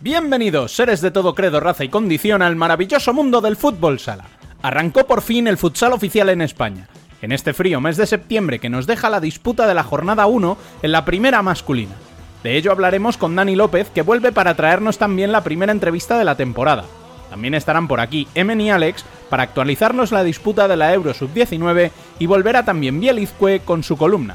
Bienvenidos, seres de todo credo, raza y condición, al maravilloso mundo del fútbol sala. Arrancó por fin el futsal oficial en España. En este frío mes de septiembre que nos deja la disputa de la jornada 1 en la primera masculina. De ello hablaremos con Dani López, que vuelve para traernos también la primera entrevista de la temporada. También estarán por aquí Emen y Alex para actualizarnos la disputa de la Euro Sub-19 y volverá también Bielizque con su columna.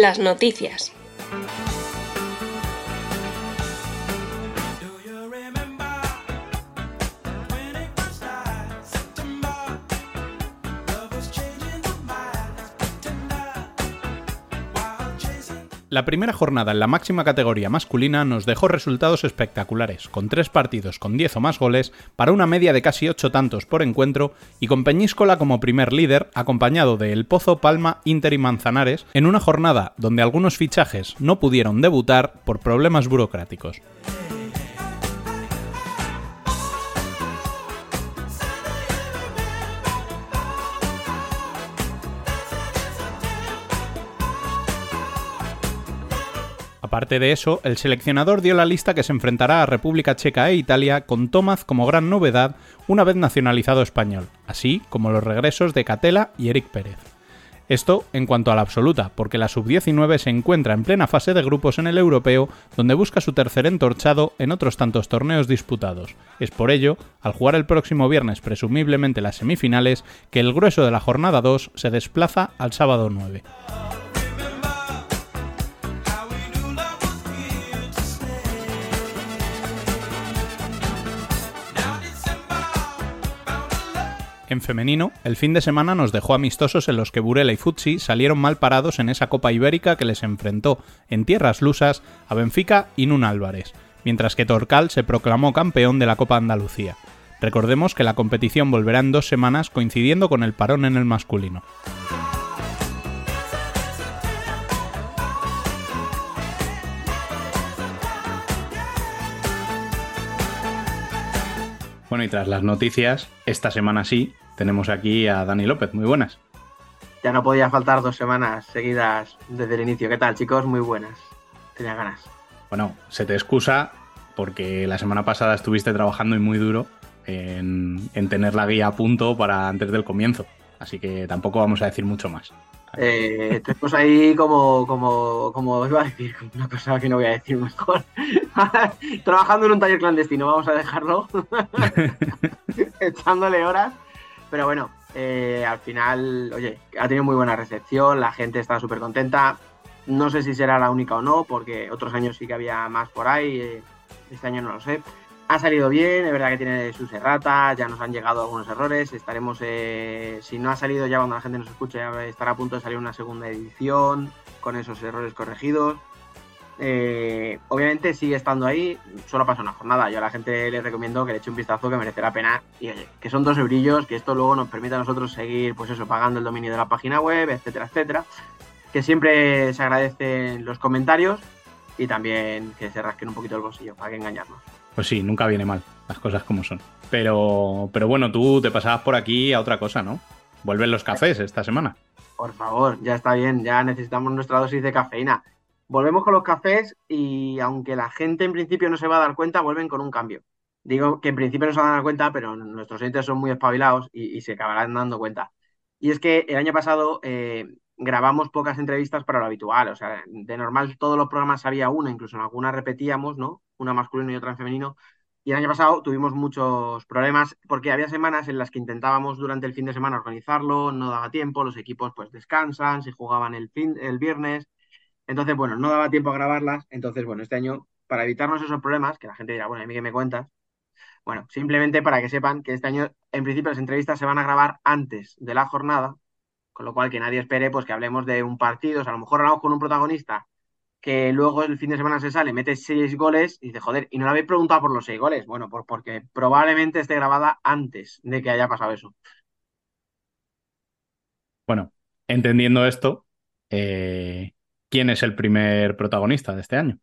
Las noticias. La primera jornada en la máxima categoría masculina nos dejó resultados espectaculares, con tres partidos con 10 o más goles, para una media de casi 8 tantos por encuentro, y con Peñíscola como primer líder, acompañado de El Pozo, Palma, Inter y Manzanares, en una jornada donde algunos fichajes no pudieron debutar por problemas burocráticos. Aparte de eso, el seleccionador dio la lista que se enfrentará a República Checa e Italia con Tomás como gran novedad una vez nacionalizado español, así como los regresos de Catela y Eric Pérez. Esto en cuanto a la absoluta, porque la sub-19 se encuentra en plena fase de grupos en el europeo, donde busca su tercer entorchado en otros tantos torneos disputados. Es por ello, al jugar el próximo viernes presumiblemente las semifinales, que el grueso de la jornada 2 se desplaza al sábado 9. En femenino, el fin de semana nos dejó amistosos en los que Burela y Futsi salieron mal parados en esa Copa Ibérica que les enfrentó en tierras lusas a Benfica y Nun Álvarez, mientras que Torcal se proclamó campeón de la Copa Andalucía. Recordemos que la competición volverá en dos semanas coincidiendo con el parón en el masculino. Bueno, y tras las noticias, esta semana sí, tenemos aquí a Dani López. Muy buenas. Ya no podía faltar dos semanas seguidas desde el inicio. ¿Qué tal, chicos? Muy buenas. Tenía ganas. Bueno, se te excusa porque la semana pasada estuviste trabajando y muy duro en, en tener la guía a punto para antes del comienzo. Así que tampoco vamos a decir mucho más. Eh, tenemos ahí como, como, como iba a decir, una cosa que no voy a decir mejor. Trabajando en un taller clandestino, vamos a dejarlo. Echándole horas. Pero bueno, Eh, al final, oye, ha tenido muy buena recepción, la gente está súper contenta. No sé si será la única o no, porque otros años sí que había más por ahí. Eh, este año no lo sé. Ha salido bien, es verdad que tiene sus erratas, ya nos han llegado algunos errores. Estaremos, eh, si no ha salido ya cuando la gente nos escuche, estará a punto de salir una segunda edición con esos errores corregidos. Eh, obviamente sigue estando ahí, solo pasa una jornada. Yo a la gente le recomiendo que le eche un vistazo que merece la pena y oye, que son dos eurillos, que esto luego nos permite a nosotros seguir, pues eso, pagando el dominio de la página web, etcétera, etcétera. Que siempre se agradecen los comentarios y también que se rasquen un poquito el bolsillo, para que engañarnos. Pues sí, nunca viene mal, las cosas como son. Pero, pero bueno, tú te pasabas por aquí a otra cosa, ¿no? Vuelven los cafés esta semana. Por favor, ya está bien, ya necesitamos nuestra dosis de cafeína volvemos con los cafés y aunque la gente en principio no se va a dar cuenta, vuelven con un cambio. Digo que en principio no se van a dar cuenta, pero nuestros oyentes son muy espabilados y, se acabarán dando cuenta. Y es que el año pasado eh, grabamos pocas entrevistas para lo habitual. O sea, de normal todos los programas había una, incluso en algunas repetíamos, ¿no? Una masculino y otra en femenino. Y el año pasado tuvimos muchos problemas porque había semanas en las que intentábamos durante el fin de semana organizarlo, no daba tiempo, los equipos pues descansan, se jugaban el, fin, el viernes, entonces, bueno, no daba tiempo a grabarlas. Entonces, bueno, este año, para evitarnos esos problemas, que la gente dirá, bueno, a mí que me cuentas, bueno, simplemente para que sepan que este año, en principio, las entrevistas se van a grabar antes de la jornada, con lo cual que nadie espere pues que hablemos de un partido. O sea, a lo mejor hablamos con un protagonista que luego el fin de semana se sale, mete seis goles y dice, joder, y no le habéis preguntado por los seis goles. Bueno, pues porque probablemente esté grabada antes de que haya pasado eso. Bueno, entendiendo esto, eh, ¿Quién es el primer protagonista de este año?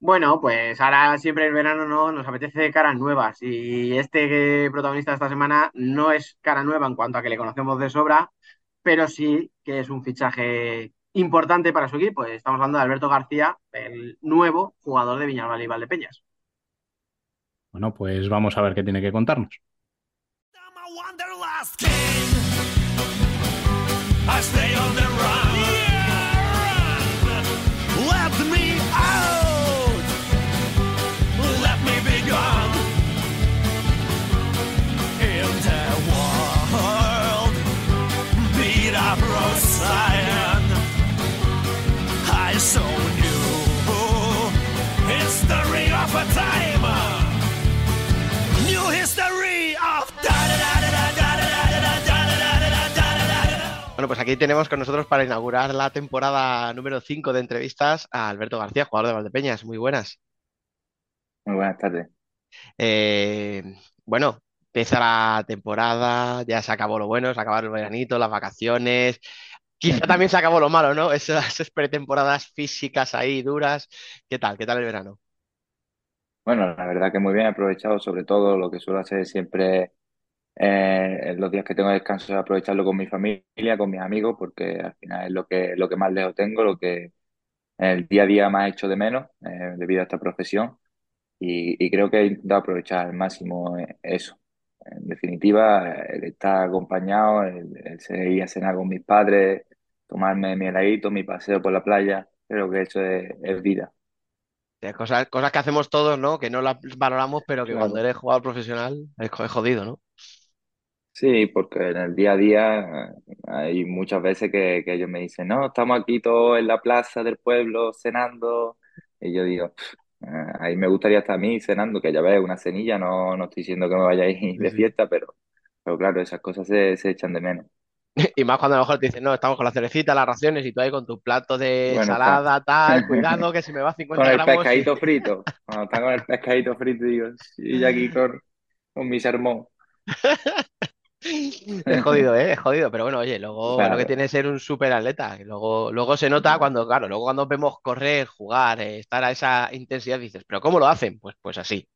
Bueno, pues ahora siempre el verano no nos apetece caras nuevas y este protagonista de esta semana no es cara nueva en cuanto a que le conocemos de sobra, pero sí que es un fichaje importante para su equipo. Estamos hablando de Alberto García, el nuevo jugador de Viñalbal y Valdepeñas. Bueno, pues vamos a ver qué tiene que contarnos. Bueno, pues aquí tenemos con nosotros para inaugurar la temporada número 5 de entrevistas a Alberto García, jugador de Valdepeñas. Muy buenas. Muy buenas tardes. Eh, bueno, empieza la temporada, ya se acabó lo bueno, se acabaron el veranito, las vacaciones. Quizá también se acabó lo malo, ¿no? Esas pretemporadas físicas ahí duras. ¿Qué tal? ¿Qué tal el verano? Bueno, la verdad que muy bien, he aprovechado sobre todo lo que suelo hacer siempre eh, los días que tengo descanso, aprovecharlo con mi familia, con mis amigos, porque al final es lo que, lo que más lejos tengo, lo que el día a día más hecho de menos eh, debido a esta profesión. Y, creo que he intentado aprovechar al máximo eh, eso. En definitiva, el estar acompañado, el, el ir a cenar con mis padres, tomarme mi heladito, mi paseo por la playa, creo que eso es vida. Cosas, cosas que hacemos todos, ¿no? Que no las valoramos, pero que cuando eres jugador profesional es, jodido, ¿no? Sí, porque en el día a día hay muchas veces que, ellos me dicen, no, estamos aquí todos en la plaza del pueblo cenando. Y yo digo, eh, ahí me gustaría estar a mí cenando, que ya ves, una cenilla, no, no estoy diciendo que me vaya a ir de fiesta, pero, pero claro, esas cosas se, se echan de menos. Y más cuando a lo mejor te dicen, no, estamos con la cerecita, las raciones y tú ahí con tu plato de ensalada, tal, cuidado que si me va 50 con gramos. Con el pescadito frito. Cuando está con el pescadito frito, digo, y yo aquí con, con mi sermón. Es jodido, ¿eh? Es jodido, pero bueno, oye, luego lo que tiene es ser un súper atleta. Luego, luego se nota cuando, claro, luego cuando vemos correr, jugar, eh, estar a esa intensidad, dices, ¿pero cómo lo hacen? Pues, pues así.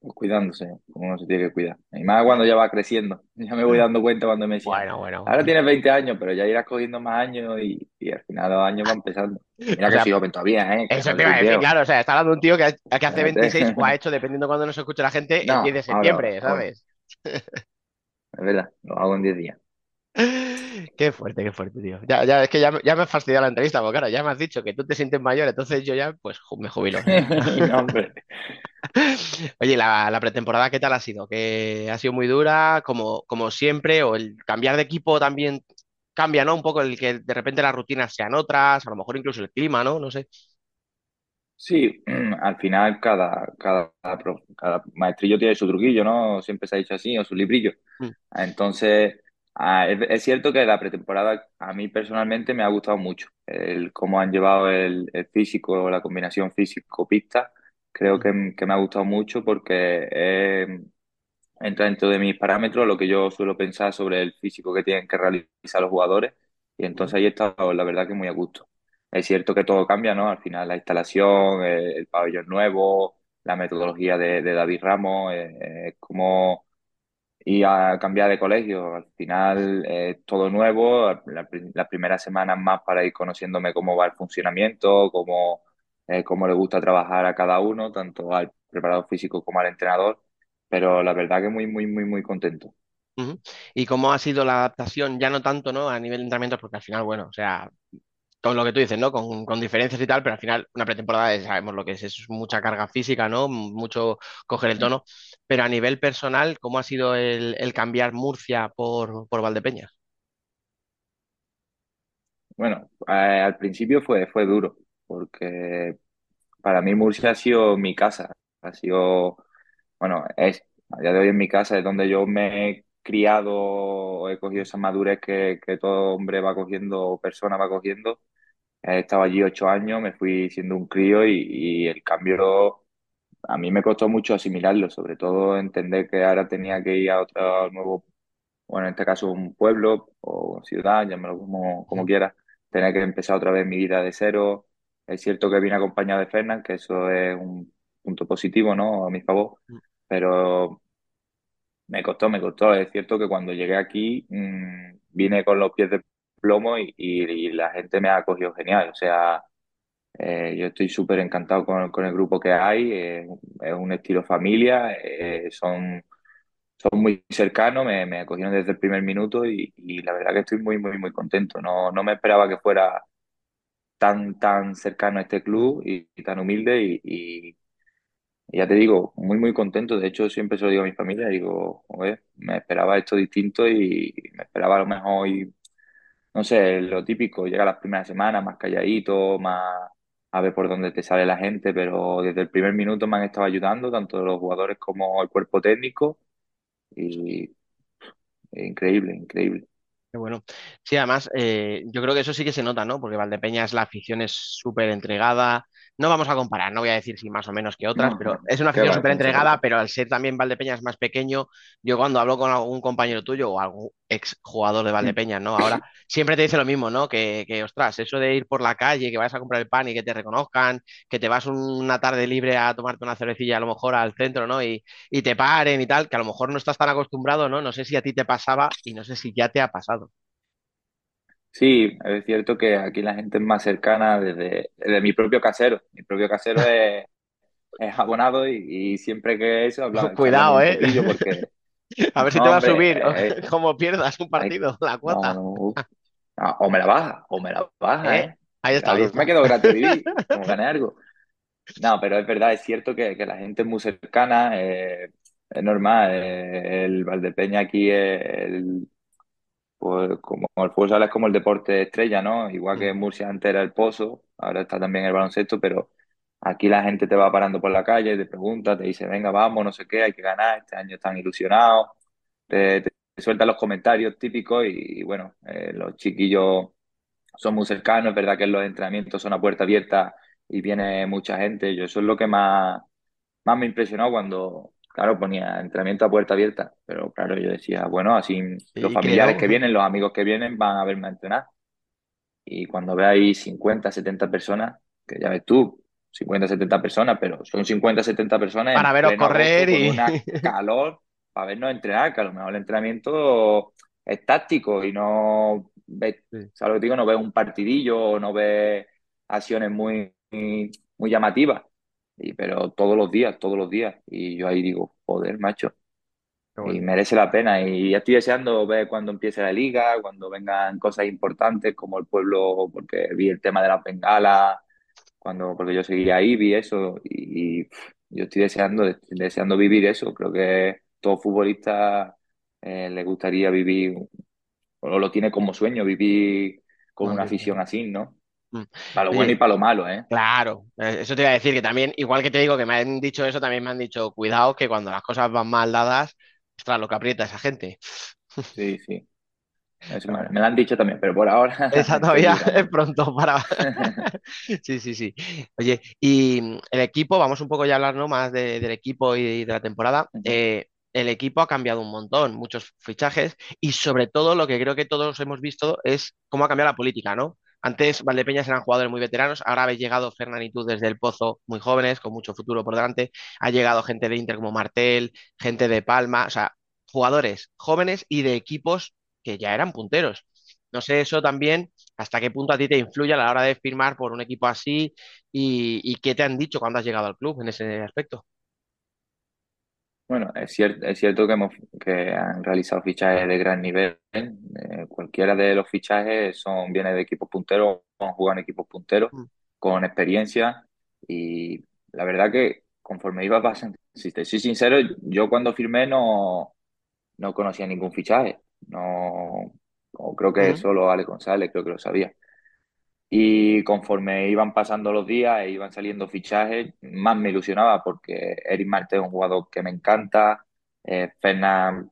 cuidándose, como uno se tiene que cuidar. Y más cuando ya va creciendo. Ya me voy dando cuenta cuando me dicen, bueno, bueno. ahora tienes 20 años, pero ya irás cogiendo más años y, y al final los años van empezando. Mira que soy joven todavía, ¿eh? eso te iba a decir, claro, o sea, está hablando de un tío que, que hace 26 o ha hecho, dependiendo de cuando nos escuche la gente, el 10 de septiembre, ¿sabes? Es verdad, lo hago en 10 días. Qué fuerte, qué fuerte, tío. Ya, ya, es que ya, me- ya me has fastidiado la entrevista, porque claro, ya me has dicho que tú te sientes mayor, entonces yo ya, pues, ju- me jubilo. No, hombre. Oye, la, la pretemporada, ¿qué tal ha sido? ¿Que ha sido muy dura, como, como siempre, o el cambiar de equipo también cambia, ¿no? Un poco el que de repente las rutinas sean otras, a lo mejor incluso el clima, ¿no? No sé. Sí, al final cada, cada, maestrillo tiene su truquillo, ¿no? Siempre se ha dicho así, o su librillo. Mm, Entonces, es, cierto que la pretemporada a mí personalmente me ha gustado mucho. El cómo han llevado el, el físico, la combinación físico-pista, creo mm, que, que me ha gustado mucho porque eh, entra dentro de mis parámetros lo que yo suelo pensar sobre el físico que tienen que realizar los jugadores y mm, entonces ahí está la verdad que muy a gusto. Es cierto que todo cambia, ¿no? Al final la instalación, el, el pabellón nuevo, la metodología de, David Ramos, eh, es como ir a cambiar de colegio. Al final es todo nuevo, la, las primeras semanas más para ir conociéndome cómo va el funcionamiento, cómo, eh, cómo le gusta trabajar a cada uno, tanto al preparador físico como al entrenador pero la verdad que muy, muy, muy, muy contento. ¿Y cómo ha sido la adaptación? Ya no tanto, ¿no? A nivel de entrenamientos, porque al final, bueno, o sea, con lo que tú dices, ¿no? Con, con diferencias y tal, pero al final una pretemporada es- sabemos lo que es, es mucha carga física, ¿no? Mucho coger el tono, pero a nivel personal, ¿cómo ha sido el, el cambiar Murcia por, por Valdepeñas? Bueno, eh, al principio fue, fue duro, porque para mí Murcia ha sido mi casa, ha sido, bueno, es, a día de hoy en mi casa, es donde yo me he criado, he cogido esa madurez que, que todo hombre va cogiendo, persona va cogiendo. He estado allí ocho años, me fui siendo un crío y, y el cambio a mí me costó mucho asimilarlo, sobre todo entender que ahora tenía que ir a otro nuevo bueno, en este caso un pueblo o ciudad, llámalo como, como quieras, tener que empezar otra vez mi vida de cero. Es cierto que vine acompañado de Fernán, que eso es un punto positivo, ¿no? A mi favor, pero me costó, me costó. Es cierto que cuando llegué aquí mmm, vine con los pies de plomo y, la gente me ha acogido genial. O sea, eh, yo estoy súper encantado con, el grupo que hay, es un estilo familia, eh, son son muy cercanos, me, me acogieron desde el primer minuto y, la verdad que estoy muy, muy, muy contento. No, no me esperaba que fuera tan, tan cercano a este club y, tan humilde y, ya te digo, muy, muy contento. De hecho, siempre se lo digo a mi familia, digo, "Joder, me esperaba esto distinto y me esperaba lo mejor, y, no sé, lo típico, llega las primeras semanas más calladito, más a ver por dónde te sale la gente, pero desde el primer minuto me han estado ayudando, tanto los jugadores como el cuerpo técnico y increíble, increíble. Bueno. Sí, además, eh, yo creo que eso sí que se nota, ¿no? Porque Valdepeñas, la afición es súper entregada. No vamos a comparar, no voy a decir si más o menos que otras, No, pero es una afición súper entregada, pero al ser también Valdepeñas más pequeño, yo cuando hablo con algún compañero tuyo o algún ex jugador de. Valdepeñas, ¿no? Ahora siempre te dice lo mismo, ¿no? Que, que, ostras, eso de ir por la calle, que vayas a comprar el pan y que te reconozcan, que te vas una tarde libre a tomarte una cervecilla a lo mejor al centro, ¿no? Y, y te paren y tal, que a lo mejor no estás tan acostumbrado, ¿no? No sé si a ti te pasaba y no sé si ya te ha pasado. Sí, es cierto que aquí la gente es más cercana desde, desde mi propio casero. Mi propio casero es, es abonado y, y siempre que eso habla, charlamos Cuidado, ¿eh? porque, A ver si te va a subir, eh, como pierdas un hay- partido, la cuota. no, uf. No, o me la baja, o me la baja, ¿Eh? ¿eh? Ahí está, me quedó gratis vivir, como gané algo. No, pero es verdad, es cierto que, que la gente es muy cercana, eh, es normal. eh, el Valdepeña aquí es el, Pues como el fútbol sala es como el deporte estrella, ¿no? Igual que Mm, en Murcia antes era el pozo, ahora está también el baloncesto, pero aquí la gente te va parando por la calle, te pregunta, te dice, venga, vamos, no sé qué, hay que ganar, este año están ilusionados, te, te, sueltan los comentarios típicos y, y bueno, eh, los chiquillos son muy cercanos, es verdad que los entrenamientos son a puerta abierta y viene mucha gente, yo eso es lo que más más me impresionó cuando, claro, ponía entrenamiento a puerta abierta, pero claro, yo decía, bueno, así los familiares creo. que vienen, los amigos que vienen van a verme a entrenar. Y cuando ve ahí 50, 70 personas, que ya ves tú, 50, 70 personas, pero son 50, 70 personas Para veros correr y... una calor para vernos entrenar, que a lo mejor el entrenamiento es táctico y no ves, Sí. ¿sabes lo que digo? No ves un partidillo o no ves acciones muy, muy llamativas. Y, pero todos los días, todos los días. Y yo ahí digo, joder, macho. y merece la pena. Y ya estoy deseando ver cuando empiece la liga, cuando vengan cosas importantes como el pueblo, porque vi el tema de las bengalas, cuando, porque yo seguía ahí, vi eso y, yo estoy deseando, deseando vivir eso. Creo que todo futbolista eh, le gustaría vivir, o lo tiene como sueño, vivir con una afición así, ¿no? Mm. Para lo bueno y para lo malo, ¿eh? Claro, eh, eso te iba a decir que también, igual que te digo que me han dicho eso, también me han dicho, cuidado que cuando las cosas van mal dadas, ostras, lo que aprieta esa gente. Sí, sí. me, lo han dicho también, pero por ahora. Esa todavía es pronto para. sí, sí, sí. Oye, y el equipo, vamos un poco ya a hablar ¿no? más del equipo y de la temporada. Eh, el equipo ha cambiado un montón, muchos fichajes y sobre todo lo que creo que todos hemos visto es cómo ha cambiado la política, ¿no? Antes Valdepeñas eran jugadores muy veteranos, ahora habéis llegado Fernán y tú desde el Pozo muy jóvenes, con mucho futuro por delante. Ha llegado gente de Inter como Martel, gente de Palma, o sea, jugadores jóvenes y de equipos que ya eran punteros. No sé eso también, hasta qué punto a ti te influye a la hora de firmar por un equipo así y, qué te han dicho cuando has llegado al club en ese aspecto. Bueno, es cierto, es cierto que, hemos, que han realizado fichajes de gran nivel. Eh, cualquiera de los fichajes son viene de equipos punteros, en equipos punteros, mm. con experiencia. Y la verdad que conforme iba pasando, si te soy sincero, yo cuando firmé no, no conocía ningún fichaje. No, creo que solo Ale González, creo que lo sabía. Y conforme iban pasando los días e iban saliendo fichajes, más me ilusionaba porque Eric Marte es un jugador que me encanta. Eh, Fernán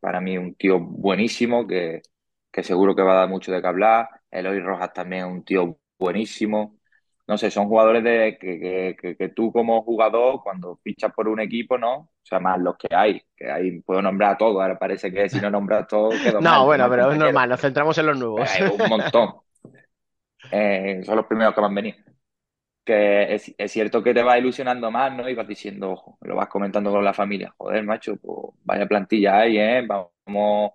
para mí un tío buenísimo que, que, seguro que va a dar mucho de qué hablar. Eloy Rojas también es un tío buenísimo. No sé, son jugadores de, que, que, que, tú como jugador, cuando fichas por un equipo, ¿no? O sea, más los que hay, que ahí puedo nombrar a todos. Ahora parece que si no nombras todos, quedo No, bueno, pero es normal, nos centramos en los nuevos. Hay un montón. Eh, son los primeros que van a venir. Que es, cierto que te va ilusionando más, ¿no? Y vas diciendo, ojo, lo vas comentando con la familia, joder, macho, pues vaya plantilla hay, ¿eh? Vamos,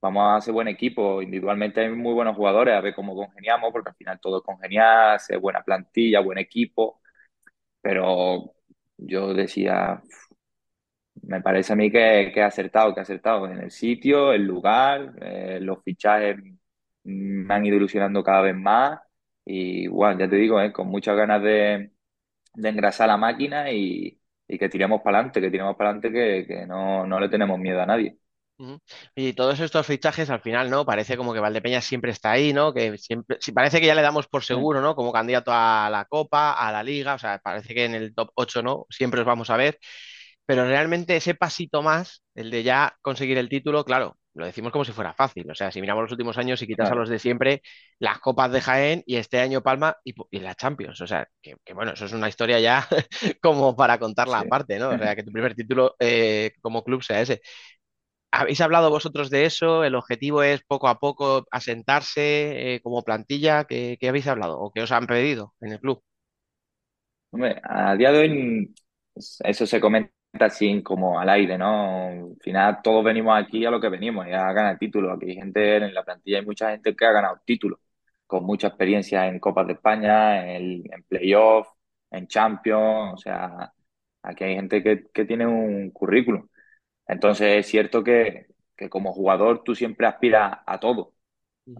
vamos a hacer buen equipo. Individualmente hay muy buenos jugadores, a ver cómo congeniamos, porque al final todo es congeniar, hacer buena plantilla, buen equipo. Pero yo decía, me parece a mí que, que ha acertado, que ha acertado en el sitio, el lugar, eh, los fichajes me han ido ilusionando cada vez más y bueno, ya te digo, eh, con muchas ganas de, engrasar la máquina y, que tiremos para adelante, que tiremos para adelante, que, no, le tenemos miedo a nadie. Y todos estos fichajes al final, ¿no? Parece como que Valdepeña siempre está ahí, ¿no? Que siempre, si parece que ya le damos por seguro, ¿no? Como candidato a la Copa, a la Liga, o sea, parece que en el top 8, ¿no? Siempre os vamos a ver. Pero realmente ese pasito más, el de ya conseguir el título, claro, lo decimos como si fuera fácil. O sea, si miramos los últimos años y quitas a los de siempre, las copas de Jaén y este año Palma y, la Champions. O sea, que, bueno, eso es una historia ya como para contarla aparte, ¿no? O sea, que tu primer título eh, como club sea ese. ¿Habéis hablado vosotros de eso? ¿El objetivo es poco a poco asentarse eh, como plantilla? ¿Qué, ¿Qué, habéis hablado o qué os han pedido en el club? Hombre, a día de hoy eso se comenta así como al aire, ¿no? Al final todos venimos aquí a lo que venimos, a ganar títulos. Aquí hay gente en la plantilla, hay mucha gente que ha ganado títulos, con mucha experiencia en Copas de España, en, en playoff, en Champions, o sea, aquí hay gente que, que tiene un currículum. Entonces es cierto que, que, como jugador tú siempre aspiras a todo.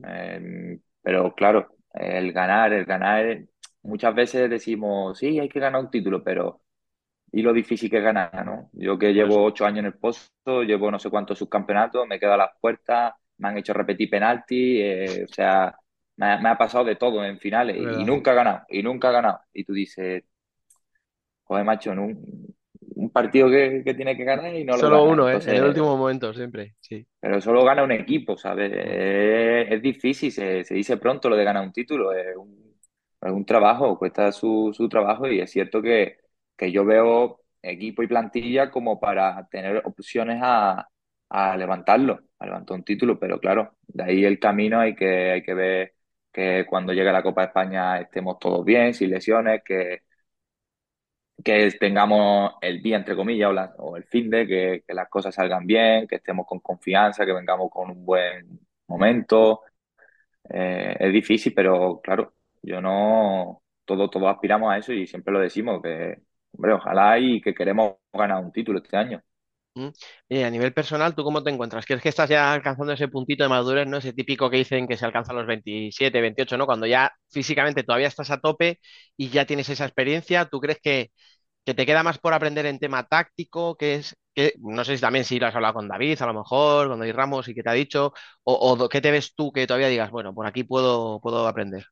Em, pero claro, el ganar, el ganar, muchas veces decimos, sí, hay que ganar un título, pero y lo difícil que es ganar, ¿no? Yo que llevo ocho años en el posto, llevo no sé cuántos subcampeonatos, me he quedado a las puertas, me han hecho repetir penalti, eh, o sea, me, ha pasado de todo en finales y, nunca he ganado, y nunca he ganado. Y tú dices, joder, macho, en un, un partido que, que, tiene que ganar y no lo Solo uno, ¿eh? en el último momento, siempre, sí. Pero solo gana un equipo, ¿sabes? Es, difícil, se, se, dice pronto lo de ganar un título, es un, es un trabajo, cuesta su, su trabajo y es cierto que que yo veo equipo y plantilla como para tener opciones a, levantarlo, a levantar un título, pero claro, de ahí el camino hay que, hay que ver que cuando llegue la Copa de España estemos todos bien, sin lesiones, que, que tengamos el día, entre comillas, o, el fin de, que, las cosas salgan bien, que estemos con confianza, que vengamos con un buen momento. Eh, es difícil, pero claro, yo no, todos, todos aspiramos a eso y siempre lo decimos, que Hombre, ojalá y que queremos ganar un título este año. Mm. Y a nivel personal, ¿tú cómo te encuentras? ¿Crees que estás ya alcanzando ese puntito de madurez, ¿no? Ese típico que dicen que se alcanza a los 27, 28, ¿no? Cuando ya físicamente todavía estás a tope y ya tienes esa experiencia, ¿tú crees que, que te queda más por aprender en tema táctico? Que es, que, no sé si también si lo has hablado con David, a lo mejor, con David Ramos y qué te ha dicho, o, o qué te ves tú que todavía digas, bueno, por aquí puedo, puedo aprender.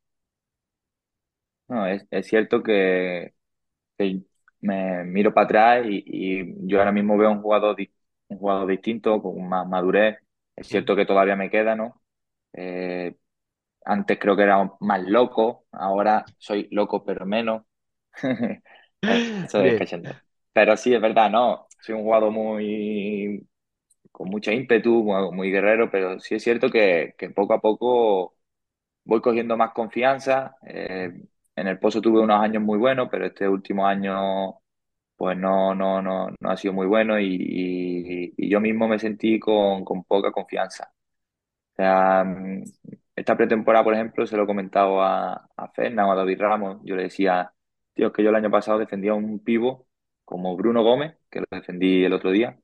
No, es, es cierto que, que me miro para atrás y, y yo ahora mismo veo un jugador, un jugador distinto, con más madurez. Es cierto que todavía me queda, ¿no? Eh, antes creo que era más loco, ahora soy loco pero menos. Eso es. Pero sí, es verdad, no. Soy un jugador muy con mucho ímpetu, muy, muy guerrero, pero sí es cierto que, que poco a poco voy cogiendo más confianza. Eh, en el Pozo tuve unos años muy buenos, pero este último año pues no, no, no, no ha sido muy bueno y, y- y yo mismo me sentí con, con poca confianza. O sea, mm, esta pretemporada, por ejemplo, se lo he comentado a, a Fernan o a David Ramos. Yo le decía, tío, es que yo el año pasado defendía a un pivo como Bruno Gómez, que lo defendí el otro día,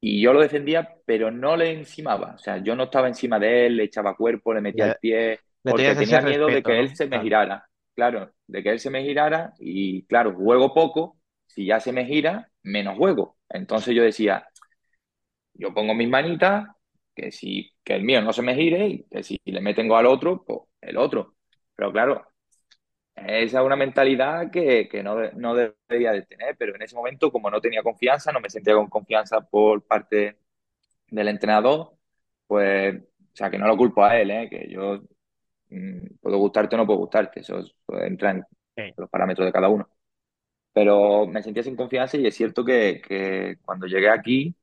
y yo lo defendía, pero no le encimaba. O sea, yo no estaba encima de él, le echaba cuerpo, le metía el pie, le porque tenía miedo de que él se me girara. Claro, de que él se me girara y claro, juego poco. Si ya se me gira, menos juego. Entonces yo decía, yo pongo mis manitas, que si que el mío no se me gire y que si le meten gol al otro, pues el otro. Pero claro, esa es una mentalidad que, que no, no debería de tener, pero en ese momento, como no tenía confianza, no me sentía con confianza por parte del entrenador, pues, o sea, que no lo culpo a él, ¿eh? Que yo puedo gustarte o no puedo gustarte, eso, entra en Sí. los parámetros de cada uno. Pero me sentía sin confianza y es cierto que, que cuando llegué aquí,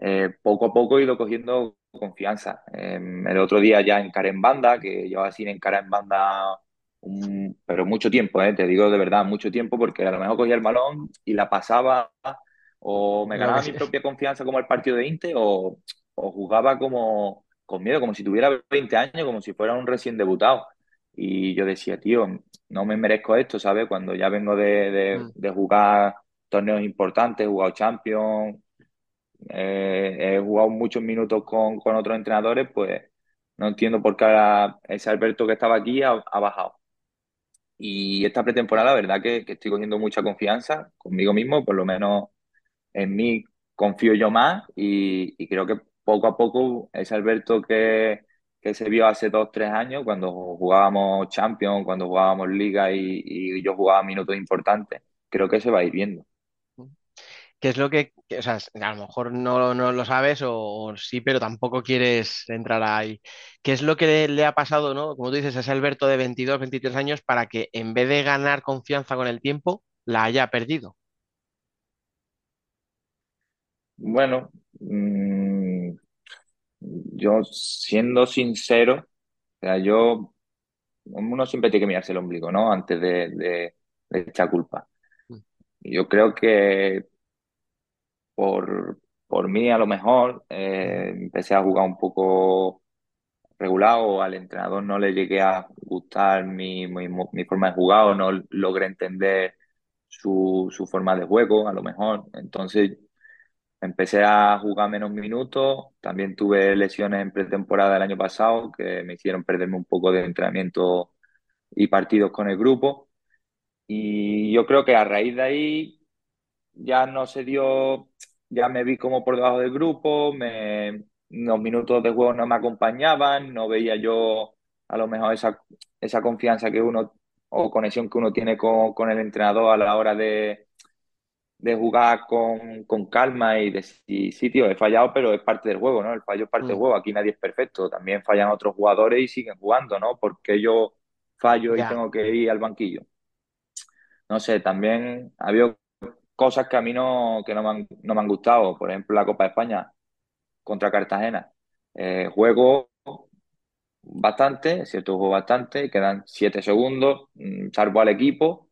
eh, poco a poco he ido cogiendo confianza. Eh, el otro día ya encaré en banda, que llevaba sin encarar en banda, un- pero mucho tiempo, eh, te digo de verdad, mucho tiempo, porque a lo mejor cogía el balón y la pasaba o me ganaba mi sí. propia confianza como el partido de Inter o, o jugaba como con miedo, como si tuviera 20 años, como si fuera un recién debutado. Y yo decía, tío, no me merezco esto, ¿sabes? Cuando ya vengo de, de, Mm. de jugar torneos importantes, he jugado Champions, eh, he jugado muchos minutos con, con otros entrenadores, pues no entiendo por qué ahora ese Alberto que estaba aquí ha, ha bajado. Y esta pretemporada, la verdad que, que estoy cogiendo mucha confianza conmigo mismo, por lo menos en mí confío yo más y, y creo que poco a poco ese Alberto que, que se vio hace dos, tres años, cuando jugábamos Champions, cuando jugábamos Liga y, y yo jugaba minutos importantes, creo que se va a ir viendo. ¿Qué es lo que, que- o sea, a lo mejor no, no lo sabes o, o sí, pero tampoco quieres entrar ahí? ¿Qué es lo que le, le ha pasado, ¿no? Como tú dices, a ese Alberto de 22, 23 años para que en vez de ganar confianza con el tiempo, la haya perdido? Bueno, mmm, yo siendo sincero, o sea, yo, uno siempre tiene que mirarse el ombligo, ¿no? Antes de, de, de echar culpa. Mm, Yo creo que por, por mí, a lo mejor, eh, empecé a jugar un poco regulado, al entrenador no le llegué a gustar mi, mi, mi forma de jugar o no logré entender su, su forma de juego, a lo mejor. Entonces empecé a jugar menos minutos. También tuve lesiones en pretemporada el año pasado que me hicieron perderme un poco de entrenamiento y partidos con el grupo. Y yo creo que a raíz de ahí ya no se dio, ya me vi como por debajo del grupo, me, los minutos de juego no me acompañaban, no veía yo a lo mejor esa, esa confianza que uno o conexión que uno tiene con, con el entrenador a la hora de, de jugar con, con calma y decir, sí, tío, he fallado, pero es parte del juego, ¿no? El fallo es parte del mm, juego, aquí nadie es perfecto, también fallan otros jugadores y siguen jugando, ¿no? Porque yo fallo y tengo que ir al banquillo. No sé, también ha habido cosas que a mí no, que no me han, no me han gustado. Por ejemplo, la Copa de España contra Cartagena. Eh, juego bastante, es cierto, juego bastante, quedan siete segundos, mm, salvo al equipo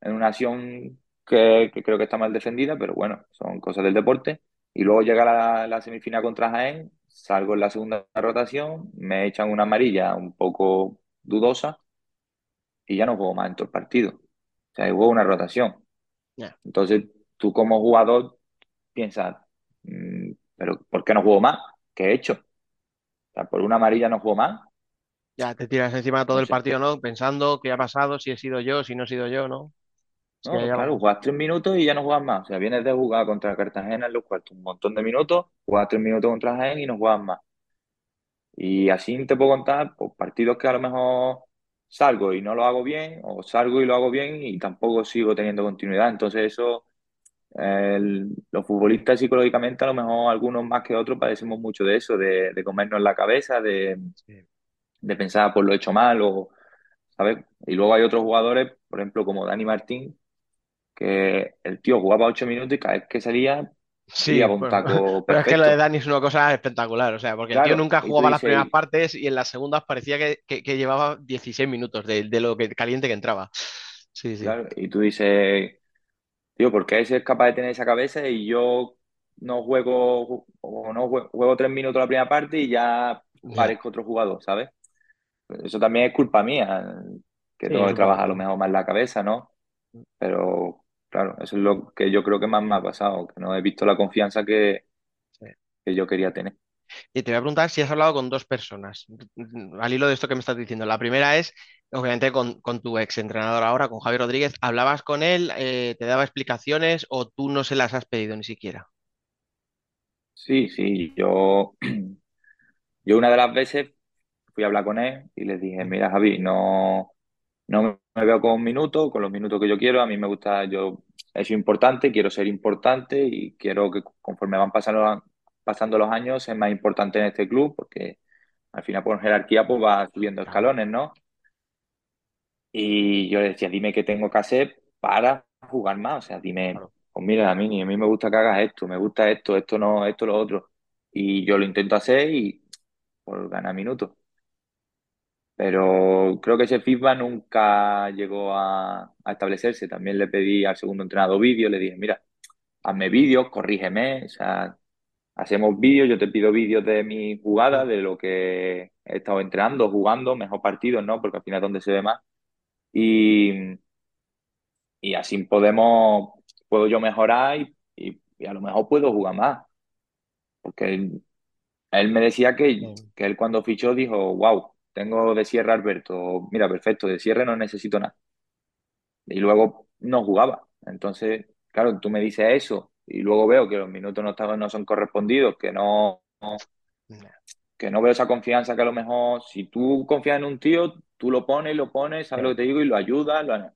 en una acción que, que creo que está mal defendida, pero bueno, son cosas del deporte. Y luego llega la, la semifinal contra Jaén, salgo en la segunda rotación, me echan una amarilla un poco dudosa y ya no juego más en todo el partido. O sea, juego una rotación. Entonces, tú como jugador piensas, mm, pero ¿por qué no juego más? ¿Qué he hecho? O sea, por una amarilla no juego más. Ya te tiras encima todo el partido, ¿no? Pensando qué ha pasado, si he sido yo, si no he sido yo, ¿no? No, hay claro, juegas tres minutos y ya no juegas más. O sea, vienes de jugar contra Cartagena en los cuartos un montón de minutos, juegas tres minutos contra Jaén y no juegas más. Y así te puedo contar pues, partidos que a lo mejor salgo y no lo hago bien, o salgo y lo hago bien y tampoco sigo teniendo continuidad. Entonces eso, el- los futbolistas psicológicamente, a lo mejor algunos más que otros, padecemos mucho de eso, de, de comernos la cabeza, de, Sí. de pensar, pues lo he hecho mal, o, ¿sabes? Y luego hay otros jugadores, por ejemplo, como Dani Martín, que el tío jugaba ocho minutos y cada vez que salía, Sí, bueno, pero es que lo de. Dani es una cosa espectacular, o sea, porque el tío Claro, nunca jugaba las primeras partes y en las segundas parecía que, que- que llevaba 16 minutos de, de lo que, caliente que entraba. Sí, sí. claro, y tú dices, tío, ¿por qué ese es capaz de tener esa cabeza y yo no juego o no juego, juego tres minutos la primera parte y ya parezco otro jugador, ¿sabes? Eso también es culpa mía, que Sí, tengo que trabajar a lo mejor más la cabeza, ¿no? Pero claro, eso es lo que yo creo que más me ha pasado, que no he visto la confianza que, Sí. que yo quería tener. Y te voy a preguntar si has hablado con dos personas, al hilo de esto que me estás diciendo. La primera es, obviamente, con, con tu ex entrenador ahora, con Javier Rodríguez. ¿Hablabas con él, eh, te daba explicaciones o tú no se las has pedido ni siquiera? Sí, sí, yo, yo una de las veces fui a hablar con él y le dije, mira Javi, no, no me veo con minutos, con los minutos que yo quiero, a mí me gusta, yo he sido importante, quiero ser importante y quiero que conforme van pasando, pasando los años ser más importante en este club, porque al final por jerarquía pues va subiendo escalones, ¿no? Y yo le decía, dime qué tengo que hacer para jugar más, o sea, dime, pues mira, a mí, a mí me gusta que hagas esto, me gusta esto, esto no, esto lo otro. Y yo lo intento hacer y por ganar minutos. Pero creo que ese feedback nunca llegó a, a establecerse. También le pedí al segundo entrenador vídeo, le dije, mira, hazme vídeos, corrígeme, o sea, hacemos vídeos, yo te pido vídeos de mi jugada, de lo que he estado entrenando, jugando, mejor partidos, ¿no? Porque al final es donde se ve más. Y, y así podemos, puedo yo mejorar y, y- y a lo mejor puedo jugar más. Porque él, él me decía que, que él cuando fichó dijo, wow, tengo de cierre Alberto, mira, perfecto, de cierre no necesito nada. Y luego no jugaba. Entonces, claro, tú me dices eso y luego veo que los minutos no, estaban, no son correspondidos, que no, que no veo esa confianza que a lo mejor si tú confías en un tío, tú lo pones, lo pones, sabes lo que te digo y lo ayudas, lo,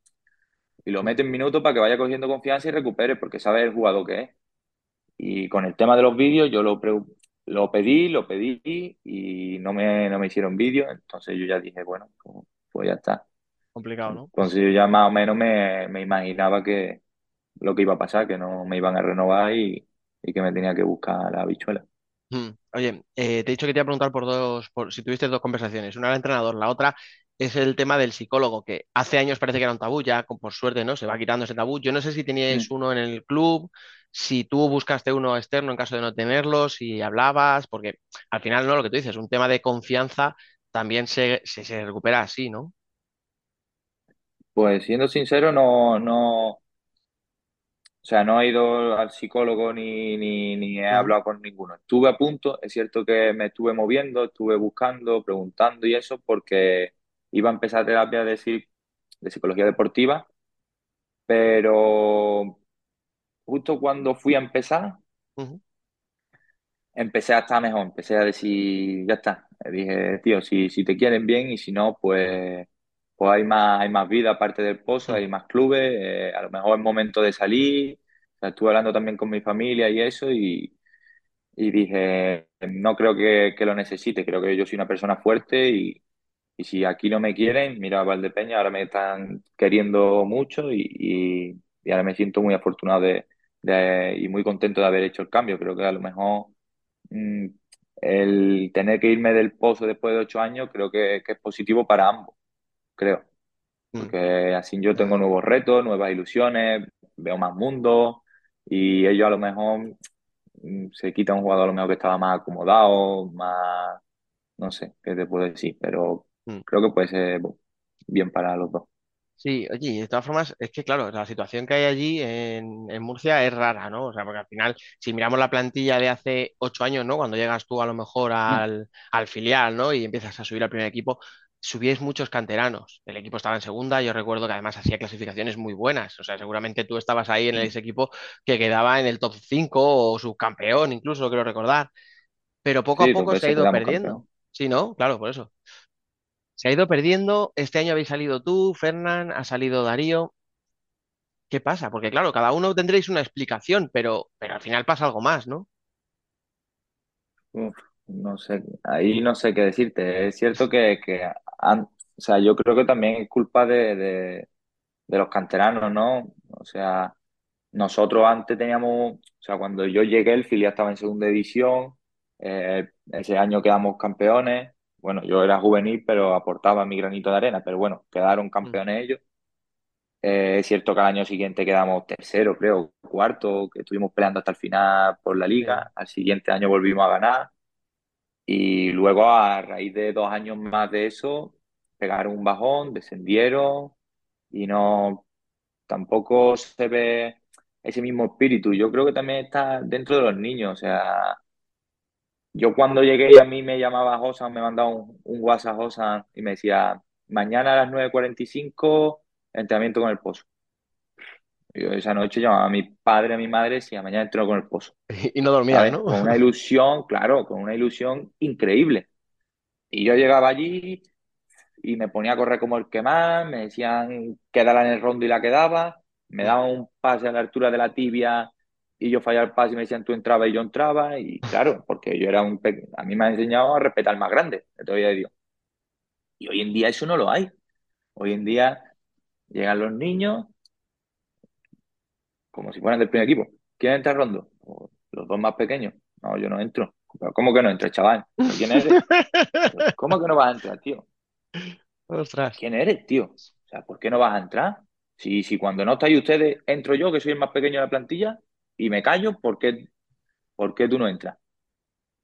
y lo metes en minutos para que vaya cogiendo confianza y recupere, porque sabes el jugador que es. Y con el tema de los vídeos, yo lo, lo pedí, lo pedí y no me, no me hicieron vídeos, entonces yo ya dije, bueno, pues, pues ya está. Complicado, ¿no? Entonces yo ya más o menos me, me imaginaba que lo que iba a pasar, que no me iban a renovar y, y que me tenía que buscar la habichuela. Mm. Oye, eh, te he dicho que te iba a preguntar por dos, por si tuviste dos conversaciones. Una era el entrenador, la otra es el tema del psicólogo, que hace años parece que era un tabú, ya con- por suerte, ¿no? Se va quitando ese tabú. Yo no sé si teníais Mm. uno en el club, si tú buscaste uno externo en caso de no tenerlo, si hablabas, porque al final, ¿no? Lo que tú dices, un tema de confianza también se, se, se recupera así, ¿no? Pues siendo sincero, no, no, o sea, no he ido al psicólogo ni, ni, ni he hablado con ninguno. Estuve a punto, es cierto que me estuve moviendo, estuve buscando, preguntando y eso, porque iba a empezar terapia de, de psicología deportiva, pero justo cuando fui a empezar, empecé a estar mejor, empecé a decir, ya está. Dije, tío, si, si te quieren bien y si no, pues, pues hay más, hay más vida aparte del pozo, hay más clubes, eh, a lo mejor es momento de salir. O sea, estuve hablando también con mi familia y eso y, y dije, no creo que, que lo necesite, creo que yo soy una persona fuerte y, y si aquí no me quieren, mira, Valdepeña, ahora me están queriendo mucho y, y, y ahora me siento muy afortunado de, de- y muy contento de haber hecho el cambio. Creo que a lo mejor mm, el tener que irme del pozo después de ocho años, creo que, que es positivo para ambos, creo. mm. Porque así yo tengo nuevos retos, nuevas ilusiones, veo más mundo y ellos a lo mejor mm, se quita un jugador a lo mejor que estaba más acomodado, más, no sé qué te puedo decir, pero creo que puede ser bien para los dos. Sí, oye, y de todas formas, es que claro, la situación que hay allí en, en Murcia es rara, ¿no? O sea, porque al final, si miramos la plantilla de hace ocho años, ¿no? Cuando llegas tú a lo mejor Mm. al, al filial, ¿no? Y empiezas a subir al primer equipo, subíais muchos canteranos. El equipo estaba en segunda, yo recuerdo que además hacía clasificaciones muy buenas. O sea, seguramente tú estabas ahí en Mm. ese equipo que quedaba en el top 5 o subcampeón, incluso, creo recordar. Pero poco a Sí, poco se ha ido campeón. perdiendo. Sí, ¿no? Claro, por eso. Se ha ido perdiendo. Este año habéis salido tú, Fernán, ha salido Darío. ¿Qué pasa? Porque claro, cada uno tendréis una explicación, pero, pero al final pasa algo más, ¿no? No sé, ahí no sé qué decirte. Es cierto que, que han- o sea, yo creo que también es culpa de, de, de los canteranos, ¿no? O sea, nosotros antes teníamos, o sea, cuando yo llegué, el filial estaba en segunda división, eh, ese año quedamos campeones. Bueno, yo era juvenil, pero aportaba mi granito de arena, pero bueno, quedaron Mm, campeones ellos. Eh, es cierto que al año siguiente quedamos tercero, creo, cuarto, que estuvimos peleando hasta el final por la liga. Al siguiente año volvimos a ganar. Y luego, a raíz de dos años más de eso, pegaron un bajón, descendieron y no, tampoco se ve ese mismo espíritu. Yo creo que también está dentro de los niños. O sea, yo cuando llegué y a mí me llamaba Josan, me mandaba un, un WhatsApp Josan y me decía, mañana a las nueve cuarenta y cinco entrenamiento con el pozo. Yo esa noche llamaba a mi padre, a mi madre, y decía, mañana entreno con el pozo. Y no dormías, ¿Sabes? ¿no? Con una ilusión, claro, con una ilusión increíble. Y yo llegaba allí y me ponía a correr como el que más, me decían quédala en el rondo y la quedaba, me Mm. daban un pase a la altura de la tibia y yo fallaba el pase y me decían tú entrabas y yo entraba y claro, porque yo era un pe- a mí me han enseñado a respetar al más grande, de todavía de Dios. Y hoy en día eso no lo hay. Hoy en día llegan los niños como si fueran del primer equipo. ¿Quién entra rondo? O los dos más pequeños. No, yo no entro. Pero ¿Cómo que no entras, chaval? ¿Pero quién eres? Pero ¿Cómo que no vas a entrar, tío? Ostras. ¿Quién eres, tío? O sea, ¿por qué no vas a entrar? Si, si cuando no estáis ustedes, entro yo, que soy el más pequeño de la plantilla, y me callo, ¿por qué, por qué tú no entras?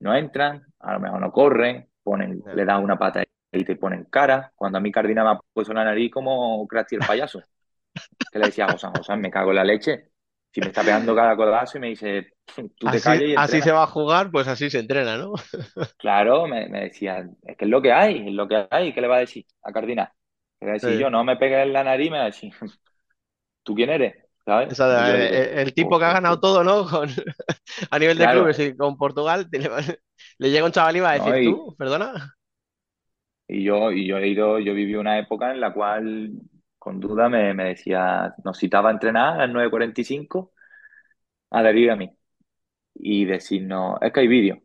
No entran, a lo mejor no corren, ponen, le das una pata y te ponen cara. Cuando a mí Cardina me ha puesto la nariz como Krusty el payaso, que le decía a José, José, me cago en la leche. Si me está pegando cada codazo y me dice, tú te Así, calles y así se va a jugar, pues así se entrena, ¿no? Claro, me, me decía, es que es lo que hay, es lo que hay. ¿Qué le va a decir a Cardina? Le va a decir Sí. yo, no me pegues en la nariz, me va a decir, ¿tú quién eres? De- digo, el, el tipo que ha ganado todo, ¿no? Con, a nivel de claro, clubes y con Portugal, te le, llega un chaval y va a ¿no? decir, Y, tú, perdona. y yo, y yo he ido, yo viví una época en la cual, con duda, me, me decía, nos citaba a entrenar a las nueve cuarenta y cinco a Darío y a mí, y decirnos, es que hay vídeo,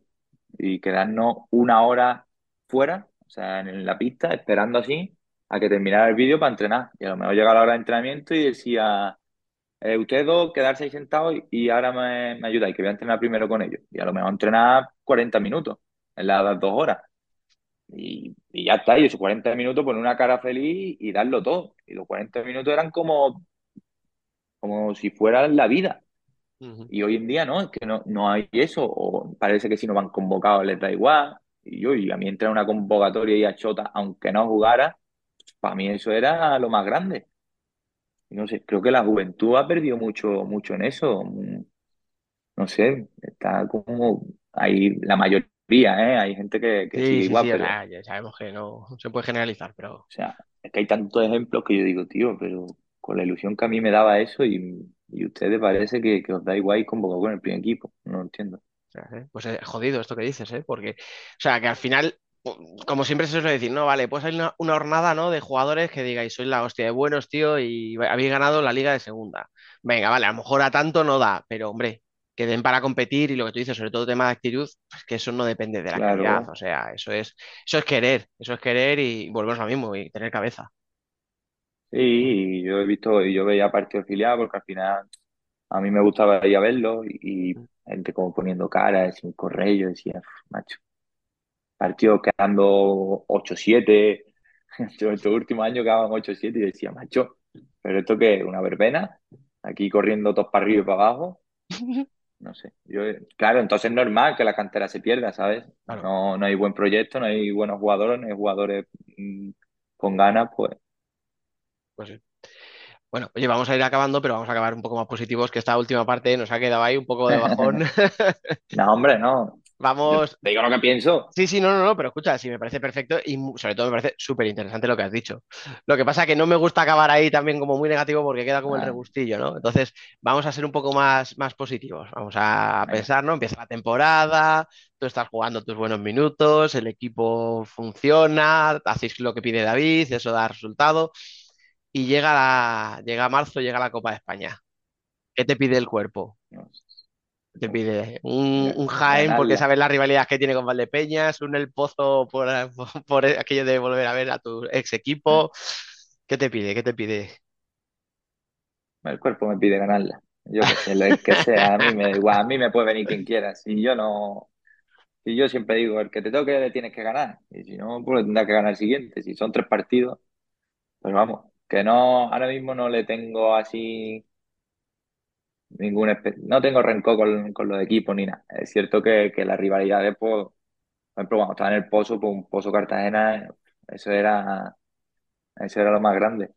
y quedarnos una hora fuera, o sea, en la pista, esperando así, a que terminara el vídeo para entrenar. Y a lo mejor llegaba la hora de entrenamiento y decía, eh, ustedes dos quedarse ahí sentados y, y ahora me, me ayudáis, que voy a entrenar primero con ellos. Y a lo mejor entrenar 40 minutos en las dos horas. Y, y ya está, y esos 40 minutos poner una cara feliz y darlo todo. Y los 40 minutos eran como, como si fueran la vida. Y hoy en día no, es que no, no hay eso, o parece que si no van convocados les da igual. Y yo, y a mí entrar una convocatoria y a Chota, aunque no jugara, para mí eso era lo más grande. Y no sé, creo que la juventud ha perdido mucho, mucho en eso. No sé, está como hay la mayoría, ¿eh? Hay gente que, que Sí, sigue sí, igual, sí, o pero, o ya sabemos que no se puede generalizar, pero sea, es que hay tantos ejemplos que yo digo, tío, pero con la ilusión que a mí me daba eso y, y ustedes parece que, que os da igual ir convocado con el primer equipo. No lo entiendo. o ¿eh? Pues es jodido esto que dices, ¿eh? Porque, o sea, que al final, como siempre se suele decir, no, vale, pues hay una, una hornada, ¿no? De jugadores que digáis, sois la hostia de buenos, tío, y habéis ganado la liga de segunda. Venga, vale, a lo mejor a tanto no da, pero hombre, que den para competir y lo que tú dices, sobre todo tema de actitud, pues que eso no depende de la calidad, o sea, eso es, eso es querer, eso es querer y volvemos a lo mismo y tener cabeza. sí, yo he visto, y yo veía partidos filial porque al final a mí me gustaba ir a verlo y, y gente como poniendo cara, sin correr, yo decía, "Uf, macho, partidos quedando ocho siete yo estos últimos años quedaban ocho siete y decía, macho, pero esto qué es, una verbena, aquí corriendo todos para arriba y para abajo, no sé, yo, claro, entonces es normal que la cantera se pierda, ¿sabes? Claro, No, no hay buen proyecto, no hay buenos jugadores, no hay jugadores mm, con ganas, pues pues sí. Bueno, oye, vamos a ir acabando, pero vamos a acabar un poco más positivos, que esta última parte nos ha quedado ahí un poco de bajón. No, hombre, no. Vamos, te digo lo que pienso. Sí, sí, no, no, no, pero escucha, sí me parece perfecto y sobre todo me parece súper interesante lo que has dicho. Lo que pasa es que no me gusta acabar ahí también como muy negativo porque queda como el regustillo, ¿no? Entonces vamos a ser un poco más, más positivos. Vamos a pensar, ¿no? Empieza la temporada, tú estás jugando tus buenos minutos, el equipo funciona, hacéis lo que pide David, eso da resultado y llega la, llega marzo, llega la Copa de España. ¿Qué te pide el cuerpo? Te pide un, un Jaén porque sabes las rivalidades que tiene con Valdepeñas, un El Pozo por, por aquello de volver a ver a tu ex equipo. ¿Qué te pide? ¿Qué te pide? El cuerpo me pide ganarla. Yo que sé, el que sea, a mí me da igual, a mí me puede venir quien quiera. Si yo no, si yo siempre digo, el que te toque le tienes que ganar. Y si no, pues le tendrás que ganar el siguiente. Si son tres partidos, pues vamos. Que no, ahora mismo no le tengo así ningún, espe- no tengo rencor con, con los equipos ni nada. Es cierto que, que las rivalidades, pues, por ejemplo, cuando estaba en el Pozo, pues un Pozo Cartagena, eso era, eso era lo más grande.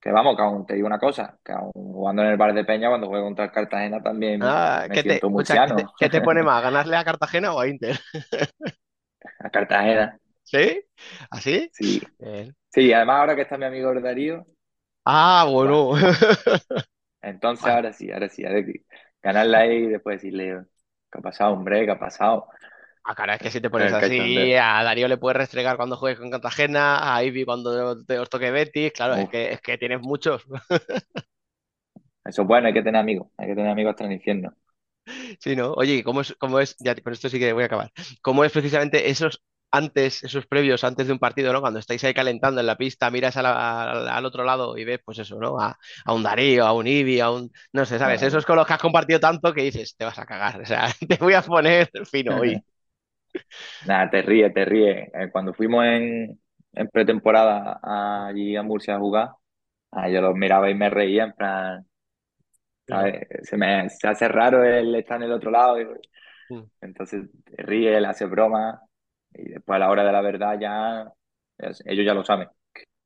Que vamos, que aún te digo una cosa, que aún jugando en el Bar de Peña, cuando juego contra el Cartagena también Ah, me ¿qué te, siento escucha, ¿qué te, murciano. qué te pone más? ¿Ganarle a Cartagena o a Inter? A Cartagena, ¿Sí? ¿Así? sí. Bien. Sí, además ahora que está mi amigo Darío, Ah, bueno. Entonces ahora sí, ahora sí, ahora sí. Ganarla ahí y después decirle, ¿qué ha pasado, hombre? ¿Qué ha pasado? ah, cara, es que si te pones así, a Darío le puedes restregar cuando juegues con Cartagena, a Ivy cuando te os toque Betis, claro, es que, es que tienes muchos. eso es bueno, hay que tener amigos, hay que tener amigos hasta el infierno. Sí, ¿no? Oye, ¿cómo es, cómo es, ya con esto sí que voy a acabar, cómo es precisamente esos antes, esos previos antes de un partido, ¿no? Cuando estáis ahí calentando en la pista, miras a la- al, al otro lado y ves, pues eso, ¿no? A, a un Darío, a un Ibi, a un, no sé, ¿sabes? Esos con los que has compartido tanto que dices, te vas a cagar, o sea, te voy a poner fino hoy. Nada, te ríe, te ríe. Eh, Cuando fuimos en, en pretemporada allí a Murcia a jugar, ah, yo los miraba y me reía, en plan. Se me se hace raro él estar en el otro lado. y- Mm. entonces te ríe, él hace broma y después a la hora de la verdad ya, ellos ya lo saben.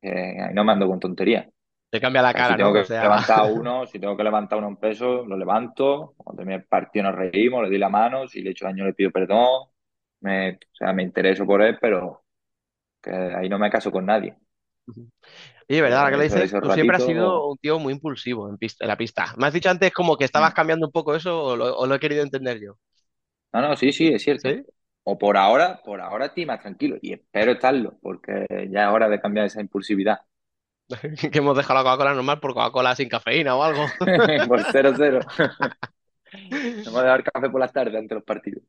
ahí no me ando con tonterías. Te cambia la sea, si cara, tengo ¿no? O que sea, levantar uno, si tengo que levantar uno en peso, lo levanto. Cuando termine el partido nos reímos, le doy la mano. Si le echo daño, le pido perdón. Me, o sea, me intereso por él, pero que ahí no me caso con nadie. Oye, ¿verdad? Ahora que Eh, lo Eso, dices, tú siempre has sido un tío muy impulsivo en, pista, en la pista. Me has dicho antes como que estabas Mm. cambiando un poco eso o lo, o lo he querido entender yo. No, no, sí, sí, es cierto. ¿Sí? O por ahora, por ahora estoy más tranquilo. Y espero estarlo, porque ya es hora de cambiar esa impulsividad. Que hemos dejado la Coca-Cola normal por Coca-Cola sin cafeína o algo. Por 0-0. Hemos dejado el café por las tardes ante los partidos.